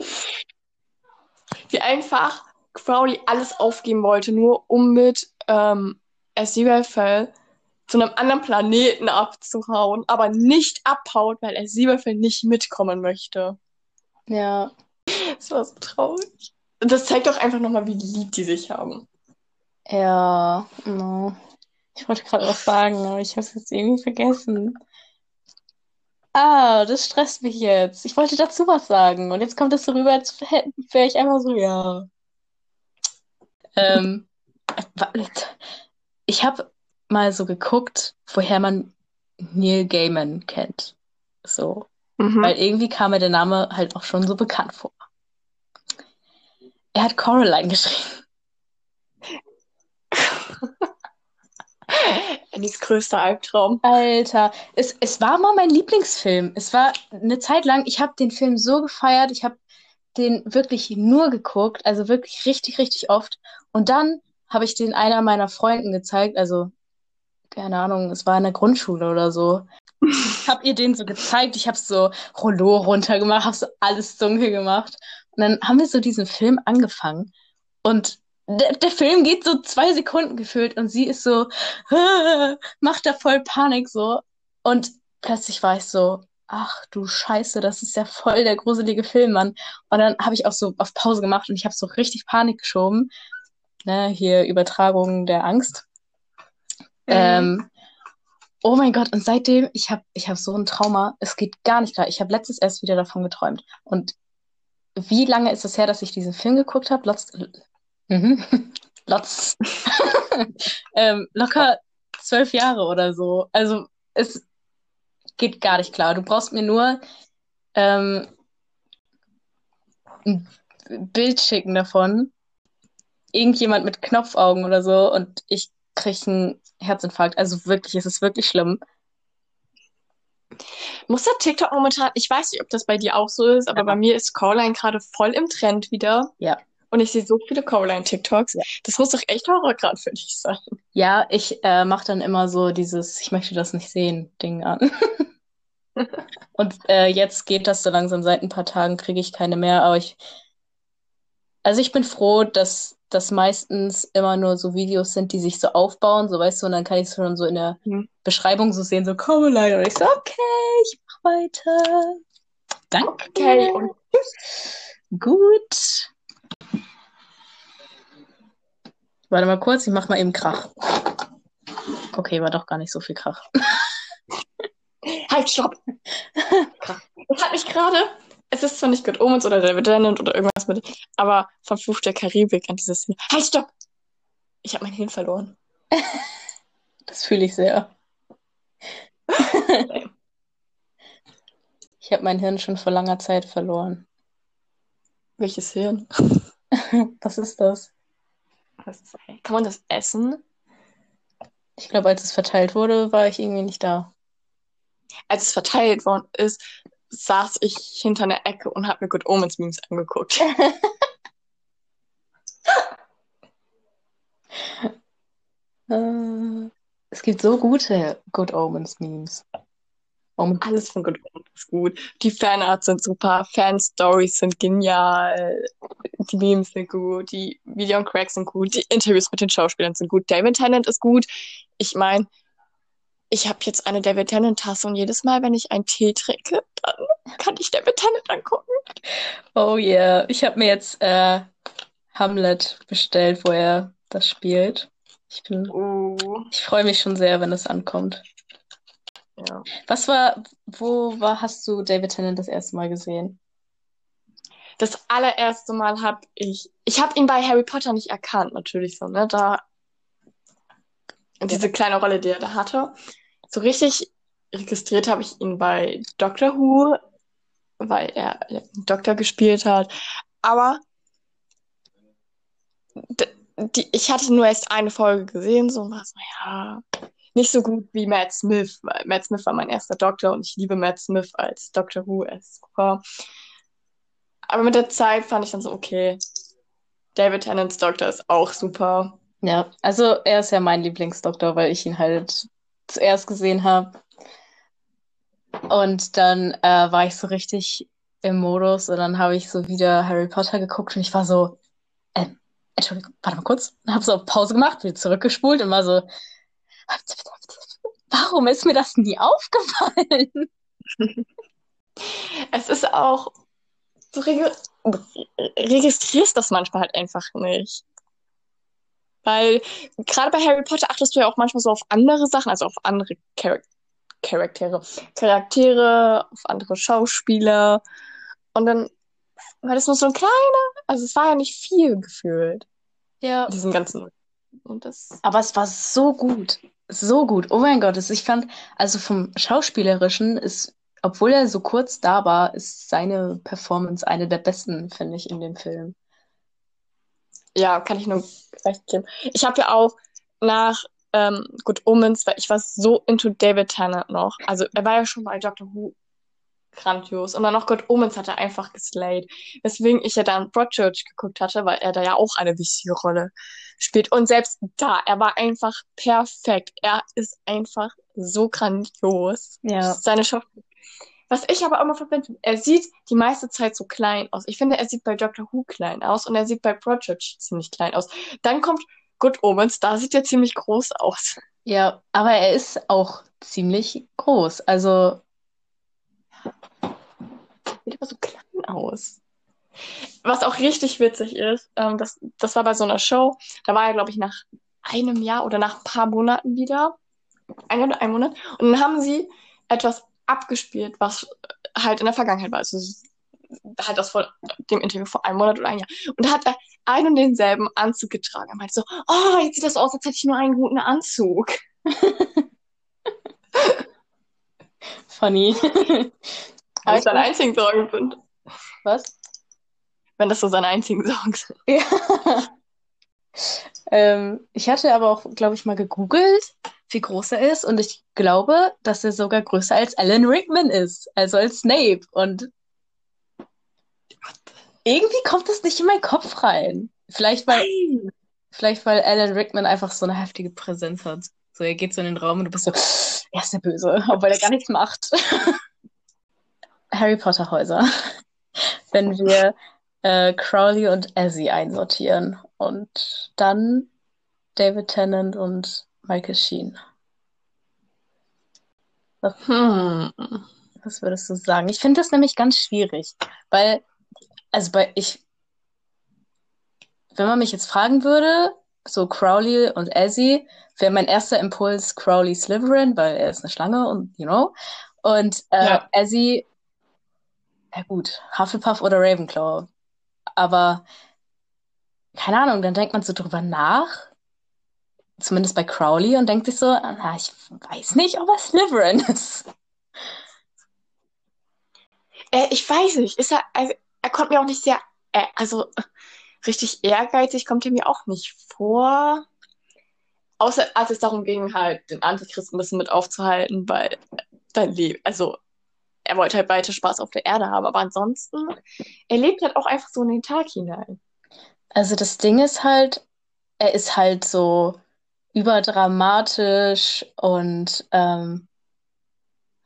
Wie einfach Crowley alles aufgeben wollte, nur um mit ähm, Aziraphale zu einem anderen Planeten abzuhauen, aber nicht abhaut, weil Silberfell nicht mitkommen möchte. Ja. Das war so traurig. Das zeigt doch einfach nochmal, wie lieb die sich haben. Ja, no. Ich wollte gerade was sagen, aber ich habe es jetzt irgendwie vergessen. Ah, das stresst mich jetzt. Ich wollte dazu was sagen und jetzt kommt es so rüber, als wäre ich einfach so, ja. Ähm, ich habe mal so geguckt, woher man Neil Gaiman kennt. So. Mhm. Weil irgendwie kam mir der Name halt auch schon so bekannt vor. Er hat Coraline geschrieben. [LAUGHS] Annys größter Albtraum. Alter, es, es war mal mein Lieblingsfilm. Es war eine Zeit lang, ich habe den Film so gefeiert, ich habe den wirklich nur geguckt, also wirklich richtig, richtig oft. Und dann habe ich den einer meiner Freunden gezeigt, also keine Ahnung, es war in der Grundschule oder so. Ich habe ihr den so gezeigt, ich habe so Rollo runtergemacht, habe so alles dunkel gemacht. Und dann haben wir so diesen Film angefangen und der, der Film geht so zwei Sekunden gefühlt und sie ist so, macht da voll Panik so. Und plötzlich war ich so, ach du Scheiße, das ist ja voll der gruselige Film, Mann. Und dann habe ich auch so auf Pause gemacht und ich habe so richtig Panik geschoben. Ne, hier Übertragung der Angst. Mhm. Ähm, oh mein Gott, und seitdem, ich habe ich hab so ein Trauma, es geht gar nicht klar. Ich habe letztens erst wieder davon geträumt. Und wie lange ist es her, dass ich diesen Film geguckt habe? Lotz, mhm. [LAUGHS] Lotz. [LAUGHS] ähm, locker zwölf Jahre oder so. Also es geht gar nicht klar. Du brauchst mir nur ähm, ein Bild schicken davon. Irgendjemand mit Knopfaugen oder so und ich kriege einen Herzinfarkt. Also wirklich, es ist wirklich schlimm. Muss der TikTok momentan, ich weiß nicht, ob das bei dir auch so ist, aber ja. bei mir ist Coraline gerade voll im Trend wieder. Ja. Und ich sehe so viele Coraline-TikToks. Ja. Das muss doch echt Horror gerade für dich sein. Ja, ich äh, mache dann immer so dieses Ich möchte das nicht sehen Ding an. [LAUGHS] Und äh, jetzt geht das so langsam. Seit ein paar Tagen kriege ich keine mehr. Aber ich. Also ich bin froh, dass das meistens immer nur so Videos sind, die sich so aufbauen, so weißt du, und dann kann ich es schon so in der mhm. Beschreibung so sehen, so komm leider. Und ich so, okay, ich mach weiter. Danke. Okay, und Gut. Warte mal kurz, ich mach mal eben Krach. Okay, war doch gar nicht so viel Krach. Halt, stopp! [LAUGHS] Das hat mich gerade es ist zwar nicht Good Omens oder David Tennant oder irgendwas mit, aber von Fluch der Karibik an dieses Szene. Halt, stopp! Ich habe mein Hirn verloren. [LAUGHS] das fühle ich sehr. [LAUGHS] ich habe mein Hirn schon vor langer Zeit verloren. Welches Hirn? [LAUGHS] Was ist das? Was ist, kann man das essen? Ich glaube, als es verteilt wurde, war ich irgendwie nicht da. Als es verteilt worden ist, saß ich hinter einer Ecke und habe mir Good Omens Memes angeguckt. [LAUGHS] äh, es gibt so gute Good Omens Memes. Oh, Alles von Good Omens ist gut. Die Fanarts sind super, Fanstories sind genial, die Memes sind gut, die Video und Cracks sind gut, die Interviews mit den Schauspielern sind gut, David Tennant ist gut. Ich meine, ich habe jetzt eine David Tennant-Tasse und jedes Mal, wenn ich einen Tee trinke, dann kann ich David Tennant angucken. oh yeah. Ich habe mir jetzt äh, Hamlet bestellt, wo er das spielt. Ich bin, Oh, ich freue mich schon sehr, wenn es ankommt. ja. Was war, wo war, hast du David Tennant das erste Mal gesehen? Das allererste Mal habe ich, ich habe ihn bei Harry Potter nicht erkannt, natürlich so, ne? Da, diese kleine Rolle, die er da hatte. So richtig registriert habe ich ihn bei Doctor Who, weil er einen Doktor gespielt hat. Aber die, ich hatte nur erst eine Folge gesehen, so war so, ja, nicht so gut wie Matt Smith, weil Matt Smith war mein erster Doktor und ich liebe Matt Smith als Doctor Who, er ist super. Aber mit der Zeit fand ich dann so, okay, David Tennants Doktor ist auch super. Ja, also er ist ja mein Lieblingsdoktor, weil ich ihn halt zuerst gesehen habe. Und dann äh, war ich so richtig im Modus und dann habe ich so wieder Harry Potter geguckt und ich war so, ähm, Entschuldigung, warte mal kurz. Und habe so Pause gemacht, wieder zurückgespult und war so, warum ist mir das nie aufgefallen? [LAUGHS] Es ist auch, du reg registrierst das manchmal halt einfach nicht. Weil gerade bei Harry Potter achtest du ja auch manchmal so auf andere Sachen, also auf andere Char Charaktere, Charaktere, auf andere Schauspieler. Und dann war das nur so ein kleiner, also es war ja nicht viel gefühlt, Ja. diesen ganzen. Und das, Aber es war so gut. So gut. Oh mein Gott, ich fand, also vom Schauspielerischen ist, obwohl er so kurz da war, ist seine Performance eine der besten, finde ich, in dem Film. Ja, kann ich nur recht geben. Ich habe ja auch nach ähm, Good Omens, weil ich war so into David Tennant noch. Also er war ja schon bei Doctor Who grandios. Und dann noch Good Omens hat er einfach geslayed. Weswegen ich ja dann Broadchurch geguckt hatte, weil er da ja auch eine wichtige Rolle spielt. Und selbst da, er war einfach perfekt. Er ist einfach so grandios. Ja. Seine Schauspiel. Was ich aber immer verbinde, er sieht die meiste Zeit so klein aus. Ich finde, er sieht bei Doctor Who klein aus und er sieht bei Broadchurch ziemlich klein aus. Dann kommt Good Omens, da sieht er ziemlich groß aus. Ja, aber er ist auch ziemlich groß. Also, Sieht aber so klein aus. Was auch richtig witzig ist, ähm, das, das war bei so einer Show, da war er, glaube ich, nach einem Jahr oder nach ein paar Monaten wieder. Ein oder ein Monat. Und dann haben sie etwas abgespielt, was halt in der Vergangenheit war. Also halt das vor dem Interview vor einem Monat oder ein Jahr. Und da hat er einen und denselben Anzug getragen. Er meinte so, oh, jetzt sieht das aus, als hätte ich nur einen guten Anzug. [LAUGHS] funny. Weil es seine einzigen Sorgen sind. Was? Wenn das so seine einzigen Sorgen sind. Ja. [LAUGHS] Ähm, ich hatte aber auch, glaube ich, mal gegoogelt, wie groß er ist. Und ich glaube, dass er sogar größer als Alan Rickman ist. Also als Snape. Und irgendwie kommt das nicht in meinen Kopf rein. Vielleicht, weil, vielleicht, weil Alan Rickman einfach so eine heftige Präsenz hat. So, er geht so in den Raum und du bist so, er ist der Böse, [LAUGHS] obwohl er gar nichts macht. [LAUGHS] Harry Potter Häuser. [LAUGHS] Wenn wir äh, Crowley und Ezzy einsortieren und dann David Tennant und Michael Sheen. Hm. Was würdest du sagen? Ich finde das nämlich ganz schwierig, weil, also bei ich, wenn man mich jetzt fragen würde, so Crowley und Ezzy, wäre mein erster Impuls Crowley Slytherin, weil er ist eine Schlange und, you know, und äh, Ja. Ezzy, ja gut, Hufflepuff oder Ravenclaw. Aber keine Ahnung, dann denkt man so drüber nach, zumindest bei Crowley, und denkt sich so, na, ich weiß nicht, ob er Slytherin ist. Äh, ich weiß nicht, ist er, also, er kommt mir auch nicht sehr, äh, also äh, richtig ehrgeizig kommt er mir auch nicht vor. Außer als es darum ging, halt den Antichristen ein bisschen mit aufzuhalten, weil dein Leben, also er wollte halt weiter Spaß auf der Erde haben, aber ansonsten, er lebt halt auch einfach so in den Tag hinein. Also das Ding ist halt, er ist halt so überdramatisch und ähm,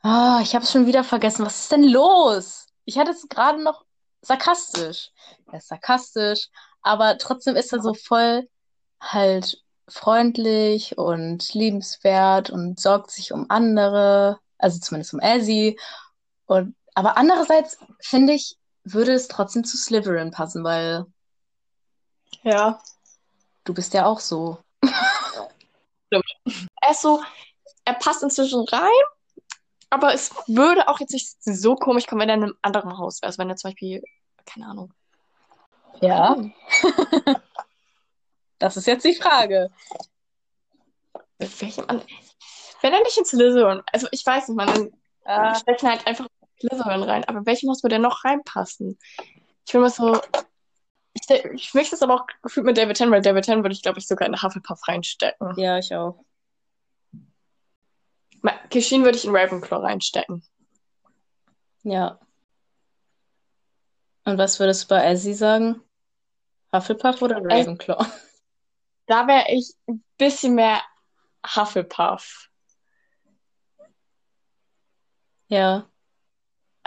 Ah, ich habe es schon wieder vergessen. Was ist denn los? Ich hatte es gerade noch sarkastisch. Er ist sarkastisch, aber trotzdem ist er so voll halt freundlich und liebenswert und sorgt sich um andere, also zumindest um Elsie. Und aber andererseits finde ich, würde es trotzdem zu Slytherin passen, weil Ja. du bist ja auch so. [LAUGHS] Er ist so, er passt inzwischen rein, aber es würde auch jetzt nicht so komisch kommen, wenn er in einem anderen Haus wäre. Also wenn er zum Beispiel, keine Ahnung. Ja, [LAUGHS] das ist jetzt die Frage. Mit welchem an Wenn er nicht in Slytherin, also ich weiß nicht, man, dann Äh, stecken halt einfach Slytherin rein. Aber in welchem Haus würde er noch reinpassen? Ich will mal so. Ich, ich möchte es aber auch gefühlt mit David Ten, weil David Ten würde ich, glaube ich, sogar in Hufflepuff reinstecken. ja, ich auch. Kishin würde ich in Ravenclaw reinstecken. Ja. Und was würdest du bei Elsie sagen? Hufflepuff oder Ravenclaw? Da wäre ich ein bisschen mehr Hufflepuff. Ja,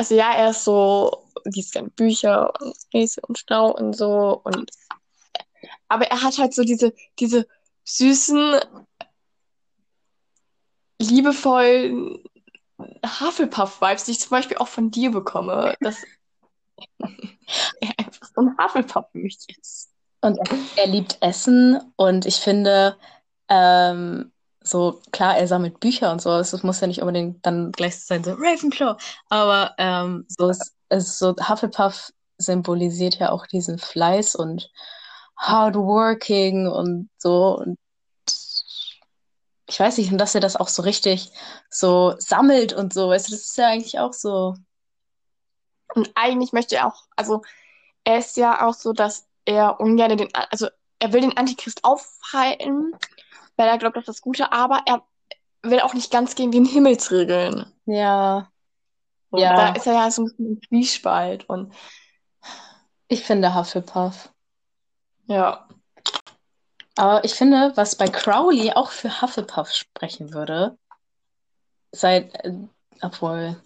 Also ja, er ist so, liest gerne Bücher und Rätsel und Stau und so und aber er hat halt so diese, diese süßen, liebevollen Hufflepuff-Vibes, die ich zum Beispiel auch von dir bekomme, dass [LAUGHS] er einfach so ein Hufflepuff für mich ist. und er liebt Essen und ich finde, ähm, so klar, er sammelt Bücher und so, es muss ja nicht unbedingt dann gleich sein, so Ravenclaw, aber ähm, so ist, ist so Hufflepuff symbolisiert ja auch diesen Fleiß und hardworking und so und ich weiß nicht, und dass er das auch so richtig so sammelt und so, weißt du, das ist ja eigentlich auch so, Und eigentlich möchte er auch, also er ist ja auch so, dass er ungern den, also er will den Antichrist aufhalten, weil er glaubt, das ist das Gute, aber er will auch nicht ganz gegen den Himmelsregeln. ja, So, Ja. Da ist er ja so ein bisschen im Zwiespalt und ich finde Hufflepuff. ja. Aber ich finde, was bei Crowley auch für Hufflepuff sprechen würde, seit, äh, obwohl,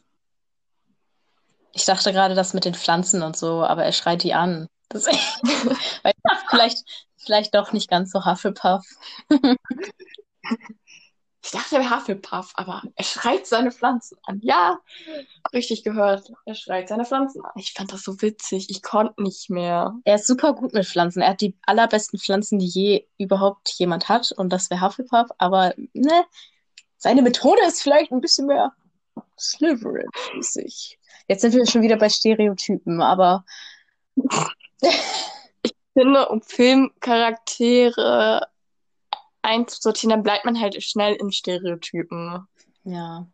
ich dachte gerade das mit den Pflanzen und so, aber er schreit die an. Das, [LAUGHS] weil, vielleicht, vielleicht doch nicht ganz so Hufflepuff. [LAUGHS] Ich dachte, er wäre Hufflepuff, aber er schreit seine Pflanzen an. Ja, richtig gehört. Er schreit seine Pflanzen an. Ich fand das so witzig. Ich konnte nicht mehr. Er ist super gut mit Pflanzen. Er hat die allerbesten Pflanzen, die je überhaupt jemand hat. Und das wäre Hufflepuff. Aber ne, seine Methode ist vielleicht ein bisschen mehr Slytherin-mäßig. Jetzt sind wir schon wieder bei Stereotypen, aber [LAUGHS] finde, um Filmcharaktere einzusortieren, dann bleibt man halt schnell in Stereotypen. ja.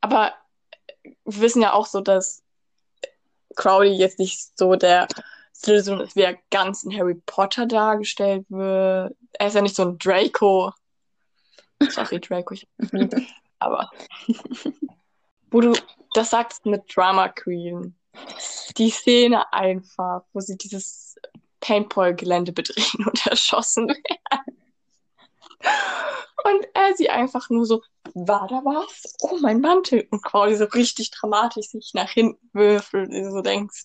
Aber wir wissen ja auch so, dass Crowley jetzt nicht so der Slytherin ist, wie er ganz in Harry Potter dargestellt wird. Er ist ja nicht so ein Draco. Sorry, Draco, ich. [LAUGHS] Aber wo du das sagst mit Drama Queen, die Szene einfach, wo sie dieses Paintball-Gelände bedrehen [LAUGHS] und erschossen werden. Und er sie einfach nur so, war da was? Oh, mein Mantel. Und Crowley so richtig dramatisch sich nach hinten würfelt, und du so denkst,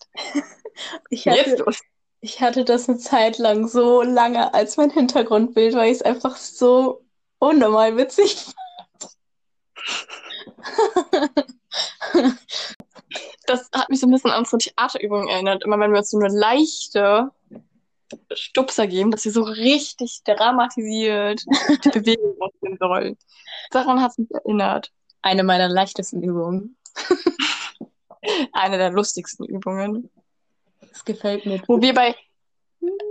Ich hatte, ich hatte das eine Zeit lang so lange als mein Hintergrundbild, weil ich es einfach so unnormal witzig [LAUGHS] Das hat mich so ein bisschen an unsere Theaterübungen erinnert. Immer wenn wir uns so eine leichte Stupser geben, dass wir so richtig dramatisiert [LAUGHS] die Bewegung aussehen sollen. Daran hat es mich erinnert. Eine meiner leichtesten Übungen. [LAUGHS] Eine der lustigsten Übungen. Das gefällt mir. Wo wir bei,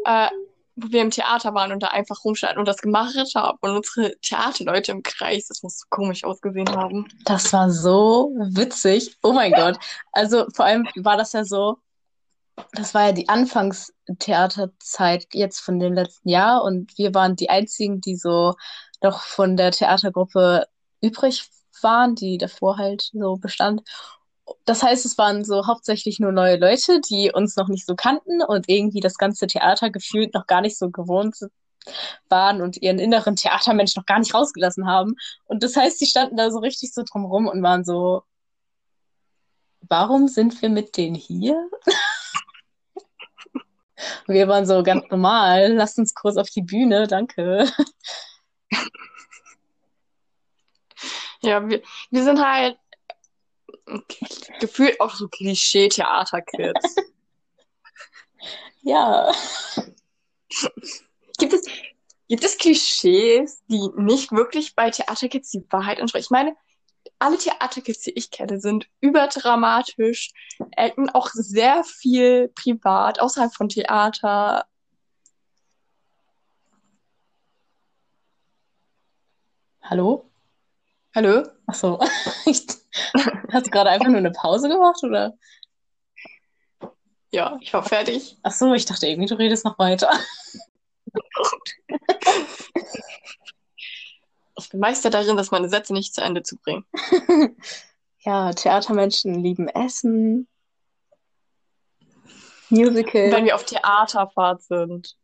äh, wo wir im Theater waren und da einfach rumstanden und das gemacht haben und unsere Theaterleute im Kreis, das muss so komisch ausgesehen haben. Das war so witzig. Oh mein Gott. Also vor allem war das ja so, das war ja die Anfangstheaterzeit jetzt von dem letzten Jahr und wir waren die einzigen, die so noch von der Theatergruppe übrig waren, die davor halt so bestand. Das heißt, es waren so hauptsächlich nur neue Leute, die uns noch nicht so kannten und irgendwie das ganze Theater gefühlt noch gar nicht so gewohnt waren und ihren inneren Theatermensch noch gar nicht rausgelassen haben. Und das heißt, sie standen da so richtig so drumrum und waren so, warum sind wir mit denen hier? [LAUGHS] wir waren so ganz normal, lasst uns kurz auf die Bühne, danke. Ja, wir, wir sind halt gefühlt auch so Klischee-Theater-Kids. [LAUGHS] ja. Gibt es, gibt es Klischees, die nicht wirklich bei Theaterkids die Wahrheit entsprechen? Ich meine, alle Theaterkids, die ich kenne, sind überdramatisch, acten auch sehr viel privat, außerhalb von Theater. Hallo? Hallo? Ach so. [LAUGHS] Hast du gerade einfach nur eine Pause gemacht, oder? Ja, ich war fertig. Ach so, ich dachte irgendwie, du redest noch weiter. Ich bin Meister darin, dass meine Sätze nicht zu Ende zu bringen. [LAUGHS] ja, Theatermenschen lieben Essen. Musical. Wenn wir auf Theaterfahrt sind.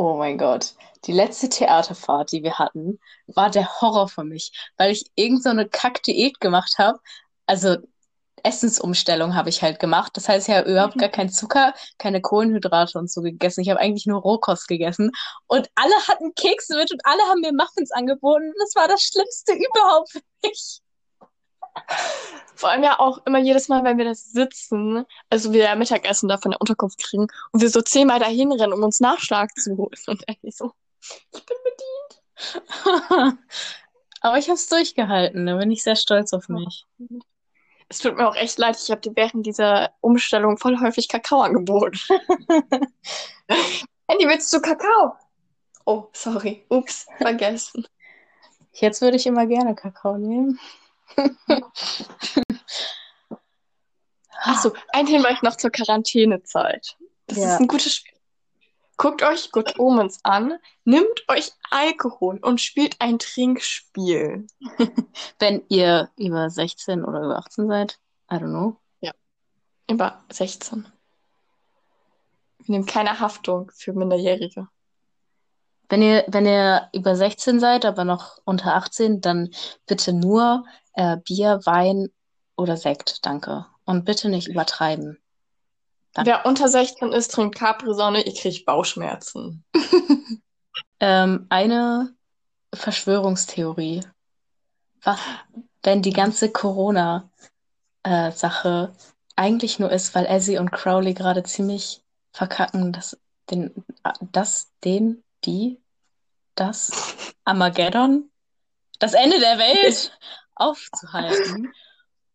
Oh mein Gott. Die letzte Theaterfahrt, die wir hatten, war der Horror für mich, weil ich irgend so eine Kack-Diät gemacht habe. Also Essensumstellung habe ich halt gemacht. Das heißt, ich habe überhaupt mhm. gar keinen Zucker, keine Kohlenhydrate und so gegessen. Ich habe eigentlich nur Rohkost gegessen. Und alle hatten Kekse mit und alle haben mir Muffins angeboten. Das war das Schlimmste [LAUGHS] überhaupt für mich. Vor allem ja auch immer jedes Mal, wenn wir das sitzen, also wir Mittagessen da von der Unterkunft kriegen und wir so zehnmal dahin rennen, um uns Nachschlag zu holen. Und eigentlich so, ich bin bedient. [LAUGHS] Aber ich habe es durchgehalten, da bin ich sehr stolz auf mich. Es tut mir auch echt leid, ich habe dir während dieser Umstellung voll häufig Kakao angeboten. [LAUGHS] Andy, willst du Kakao? Oh, sorry. Ups, vergessen. Jetzt würde ich immer gerne Kakao nehmen. Achso, ein Hinweis noch zur Quarantänezeit. Das ja. ist ein gutes Spiel. Guckt euch Good Omens an, nimmt euch Alkohol und spielt ein Trinkspiel. [LAUGHS] Wenn ihr über 16 oder über 18 seid. I don't know. Ja, über 16. Wir nehmen keine Haftung für Minderjährige. Wenn ihr, wenn ihr über 16 seid, aber noch unter 18, dann bitte nur äh, Bier, Wein oder Sekt, danke. Und bitte nicht übertreiben. Danke. Wer unter 16 ist, trinkt Capri-Sonne, ihr kriegt Bauchschmerzen. [LAUGHS] ähm, eine Verschwörungstheorie. Was, wenn die ganze Corona-Sache äh, eigentlich nur ist, weil Ezzy und Crowley gerade ziemlich verkacken, dass den, das, den, die, das Armageddon, das Ende der Welt [LAUGHS] aufzuhalten.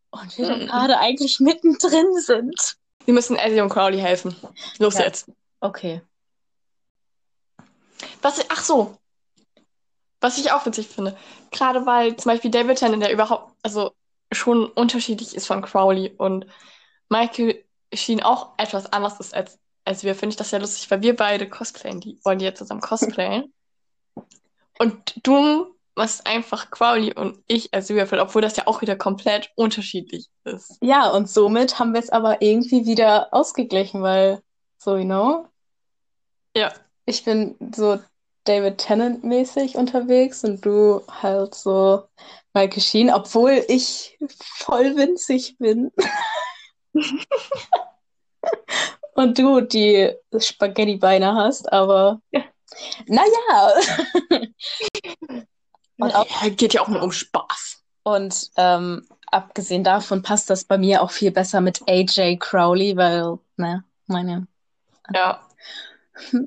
Und wir mhm. gerade eigentlich mittendrin sind. Wir müssen Ellie und Crowley helfen. Los ja. jetzt. Okay. Was, ach so. Was ich auch witzig finde. Gerade weil zum Beispiel David Tennant, der überhaupt, also schon unterschiedlich ist von Crowley und Michael Sheen auch etwas anders ist als, als wir, finde ich das ja lustig, weil wir beide cosplayen, die wollen die jetzt zusammen cosplayen. und du was einfach Crowley und ich als Überfall, obwohl das ja auch wieder komplett unterschiedlich ist. Ja, und somit haben wir es aber irgendwie wieder ausgeglichen, weil, so, you know? Ja. Ich bin so David Tennant-mäßig unterwegs und du halt so Michael Sheen, obwohl ich voll winzig bin. [LAUGHS] und du die Spaghetti-Beine hast, aber naja. [LAUGHS] Und auch, geht ja auch nur um Spaß. Und ähm, abgesehen davon passt das bei mir auch viel besser mit AJ Crowley, weil, ne, meine. Ja. [LAUGHS]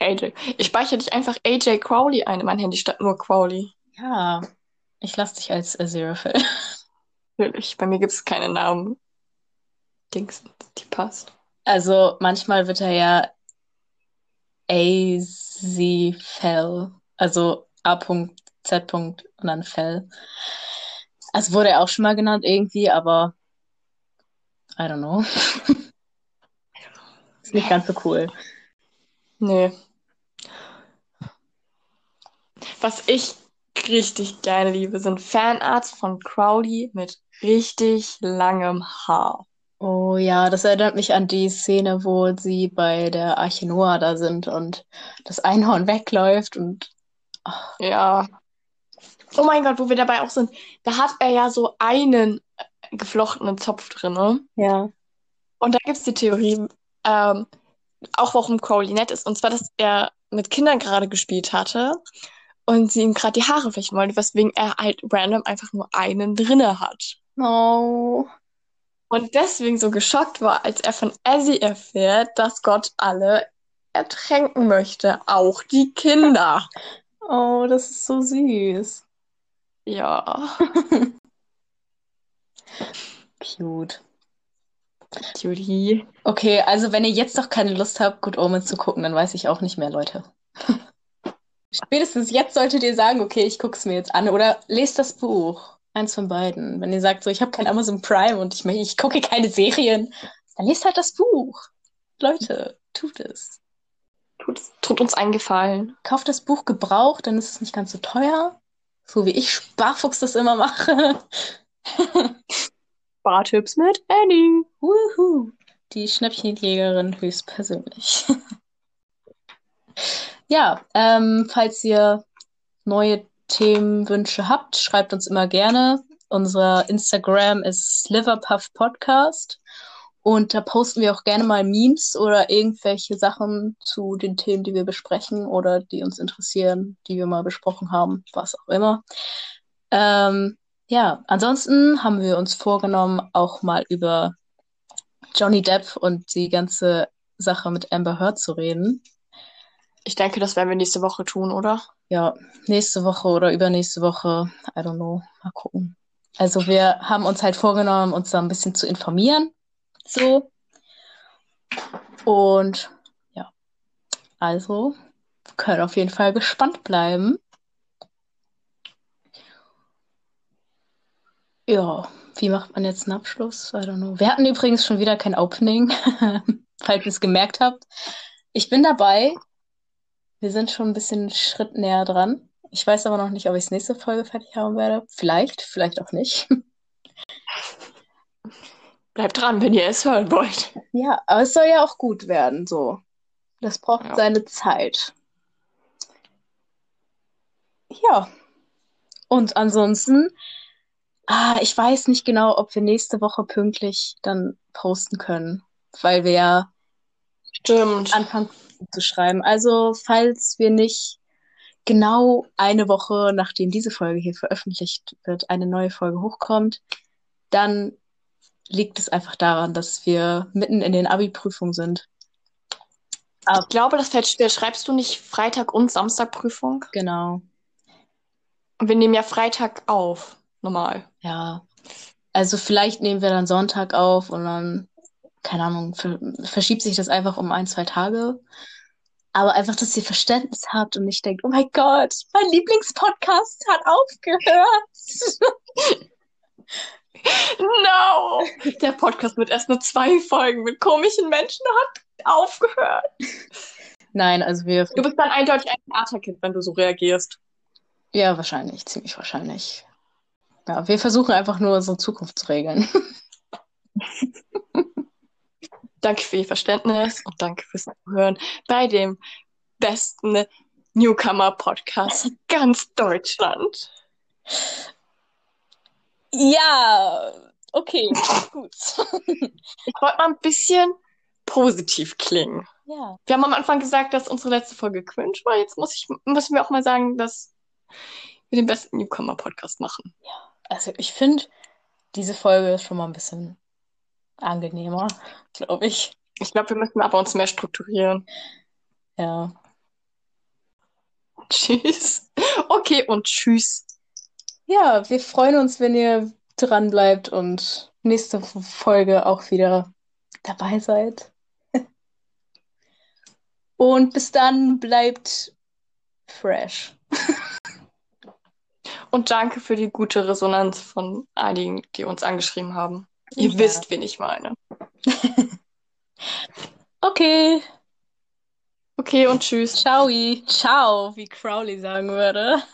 AJ. Ich speichere dich einfach AJ Crowley ein in mein Handy statt nur Crowley. Ja, ich lasse dich als Aziraphale. Natürlich, bei mir gibt es keine Namen. Dings, die passt. Also manchmal wird er ja AZ Fell. Also A.Z. und dann Fell. Also wurde er auch schon mal genannt irgendwie, aber I don't know. [LAUGHS] Ist nicht ganz so cool. Nee. Was ich richtig gerne liebe, sind Fanarts von Crowley mit richtig langem Haar. Oh ja, das erinnert mich an die Szene, wo sie bei der Arche Noah da sind und das Einhorn [LAUGHS] wegläuft und ach, Ja. Oh mein Gott, wo wir dabei auch sind. Da hat er ja so einen äh, geflochtenen Zopf drin, ne? ja. Und da gibt es die Theorie, ähm, auch warum Crowley nett ist. Und zwar, dass er mit Kindern gerade gespielt hatte und sie ihm gerade die Haare flechten wollte, weswegen er halt random einfach nur einen drinne hat. Oh. Und deswegen so geschockt war, als er von Ezzy erfährt, dass Gott alle ertränken möchte, auch die Kinder. [LAUGHS] Oh, das ist so süß. Ja, [LAUGHS] Cute. Judy. Okay, also wenn ihr jetzt noch keine Lust habt, Good Omens zu gucken, dann weiß ich auch nicht mehr, Leute. [LAUGHS] Spätestens jetzt solltet ihr sagen, okay, ich gucke es mir jetzt an oder lest das Buch. Eins von beiden. Wenn ihr sagt, so, ich habe kein Amazon Prime und ich, ich gucke keine Serien, dann lest halt das Buch. Leute, tut es. Tut, tut uns einen Gefallen. Kauft das Buch gebraucht, dann ist es nicht ganz so teuer. So wie ich Sparfuchs das immer mache. [LAUGHS] Bartipps mit Annie. Wuhu. Die Schnäppchenjägerin höchstpersönlich. [LAUGHS] ja, ähm, falls ihr neue Themenwünsche habt, schreibt uns immer gerne. Unser Instagram ist Sliverpuff Podcast. Und da posten wir auch gerne mal Memes oder irgendwelche Sachen zu den Themen, die wir besprechen oder die uns interessieren, die wir mal besprochen haben, was auch immer. Ähm, ja, ansonsten haben wir uns vorgenommen, auch mal über Johnny Depp und die ganze Sache mit Amber Heard zu reden. Ich denke, das werden wir nächste Woche tun, oder? Ja, nächste Woche oder übernächste Woche, I don't know, mal gucken. Also wir haben uns halt vorgenommen, uns da ein bisschen zu informieren, so. Und ja, also können auf jeden Fall gespannt bleiben. Ja, wie macht man jetzt einen Abschluss? I don't know. Wir hatten übrigens schon wieder kein Opening, [LAUGHS] falls ihr es gemerkt habt. Ich bin dabei. Wir sind schon ein bisschen einen Schritt näher dran. Ich weiß aber noch nicht, ob ich es nächste Folge fertig haben werde. Vielleicht, vielleicht auch nicht. [LAUGHS] Bleibt dran, wenn ihr es hören wollt. Ja, aber es soll ja auch gut werden, so. Das braucht Ja. seine Zeit. Ja. Und ansonsten, ah, ich weiß nicht genau, ob wir nächste Woche pünktlich dann posten können, weil wir ja Stimmt. Anfangen zu schreiben. Also, falls wir nicht genau eine Woche, nachdem diese Folge hier veröffentlicht wird, eine neue Folge hochkommt, dann liegt es einfach daran, dass wir mitten in den Abi-Prüfungen sind. Ich glaube, das fällt schwer. Schreibst du nicht Freitag und Samstag Prüfung? Genau. Und wir nehmen ja Freitag auf. Normal. Ja. Also vielleicht nehmen wir dann Sonntag auf und dann, keine Ahnung, ver verschiebt sich das einfach um ein, zwei Tage. Aber einfach, dass ihr Verständnis habt und nicht denkt, oh mein Gott, mein Lieblingspodcast hat aufgehört. [LAUGHS] No! Der Podcast mit erst nur zwei Folgen mit komischen Menschen hat aufgehört. Nein, also wir, Du bist dann eindeutig ein Theaterkind, wenn du so reagierst. ja, wahrscheinlich, ziemlich wahrscheinlich. Ja, wir versuchen einfach nur unsere Zukunft zu regeln. [LAUGHS] Danke für Ihr Verständnis und danke fürs Zuhören bei dem besten Newcomer-Podcast ganz Deutschland. Ja, okay, [LAUGHS] gut. Ich wollte mal ein bisschen positiv klingen. Ja. Wir haben am Anfang gesagt, dass unsere letzte Folge cringe war. Jetzt muss ich, müssen wir auch mal sagen, dass wir den besten Newcomer-Podcast machen. Also ich finde, diese Folge ist schon mal ein bisschen angenehmer, glaube ich. Ich glaube, wir müssen aber uns mehr strukturieren. Ja. Tschüss. Okay, und tschüss. Ja, wir freuen uns, wenn ihr dran bleibt und nächste Folge auch wieder dabei seid. [LAUGHS] Und bis dann bleibt fresh. Und danke für die gute Resonanz von einigen, die uns angeschrieben haben. Ihr Ja. wisst, wen ich meine. [LAUGHS] Okay, Okay, und tschüss. ciao. Ciao, wie Crowley sagen würde.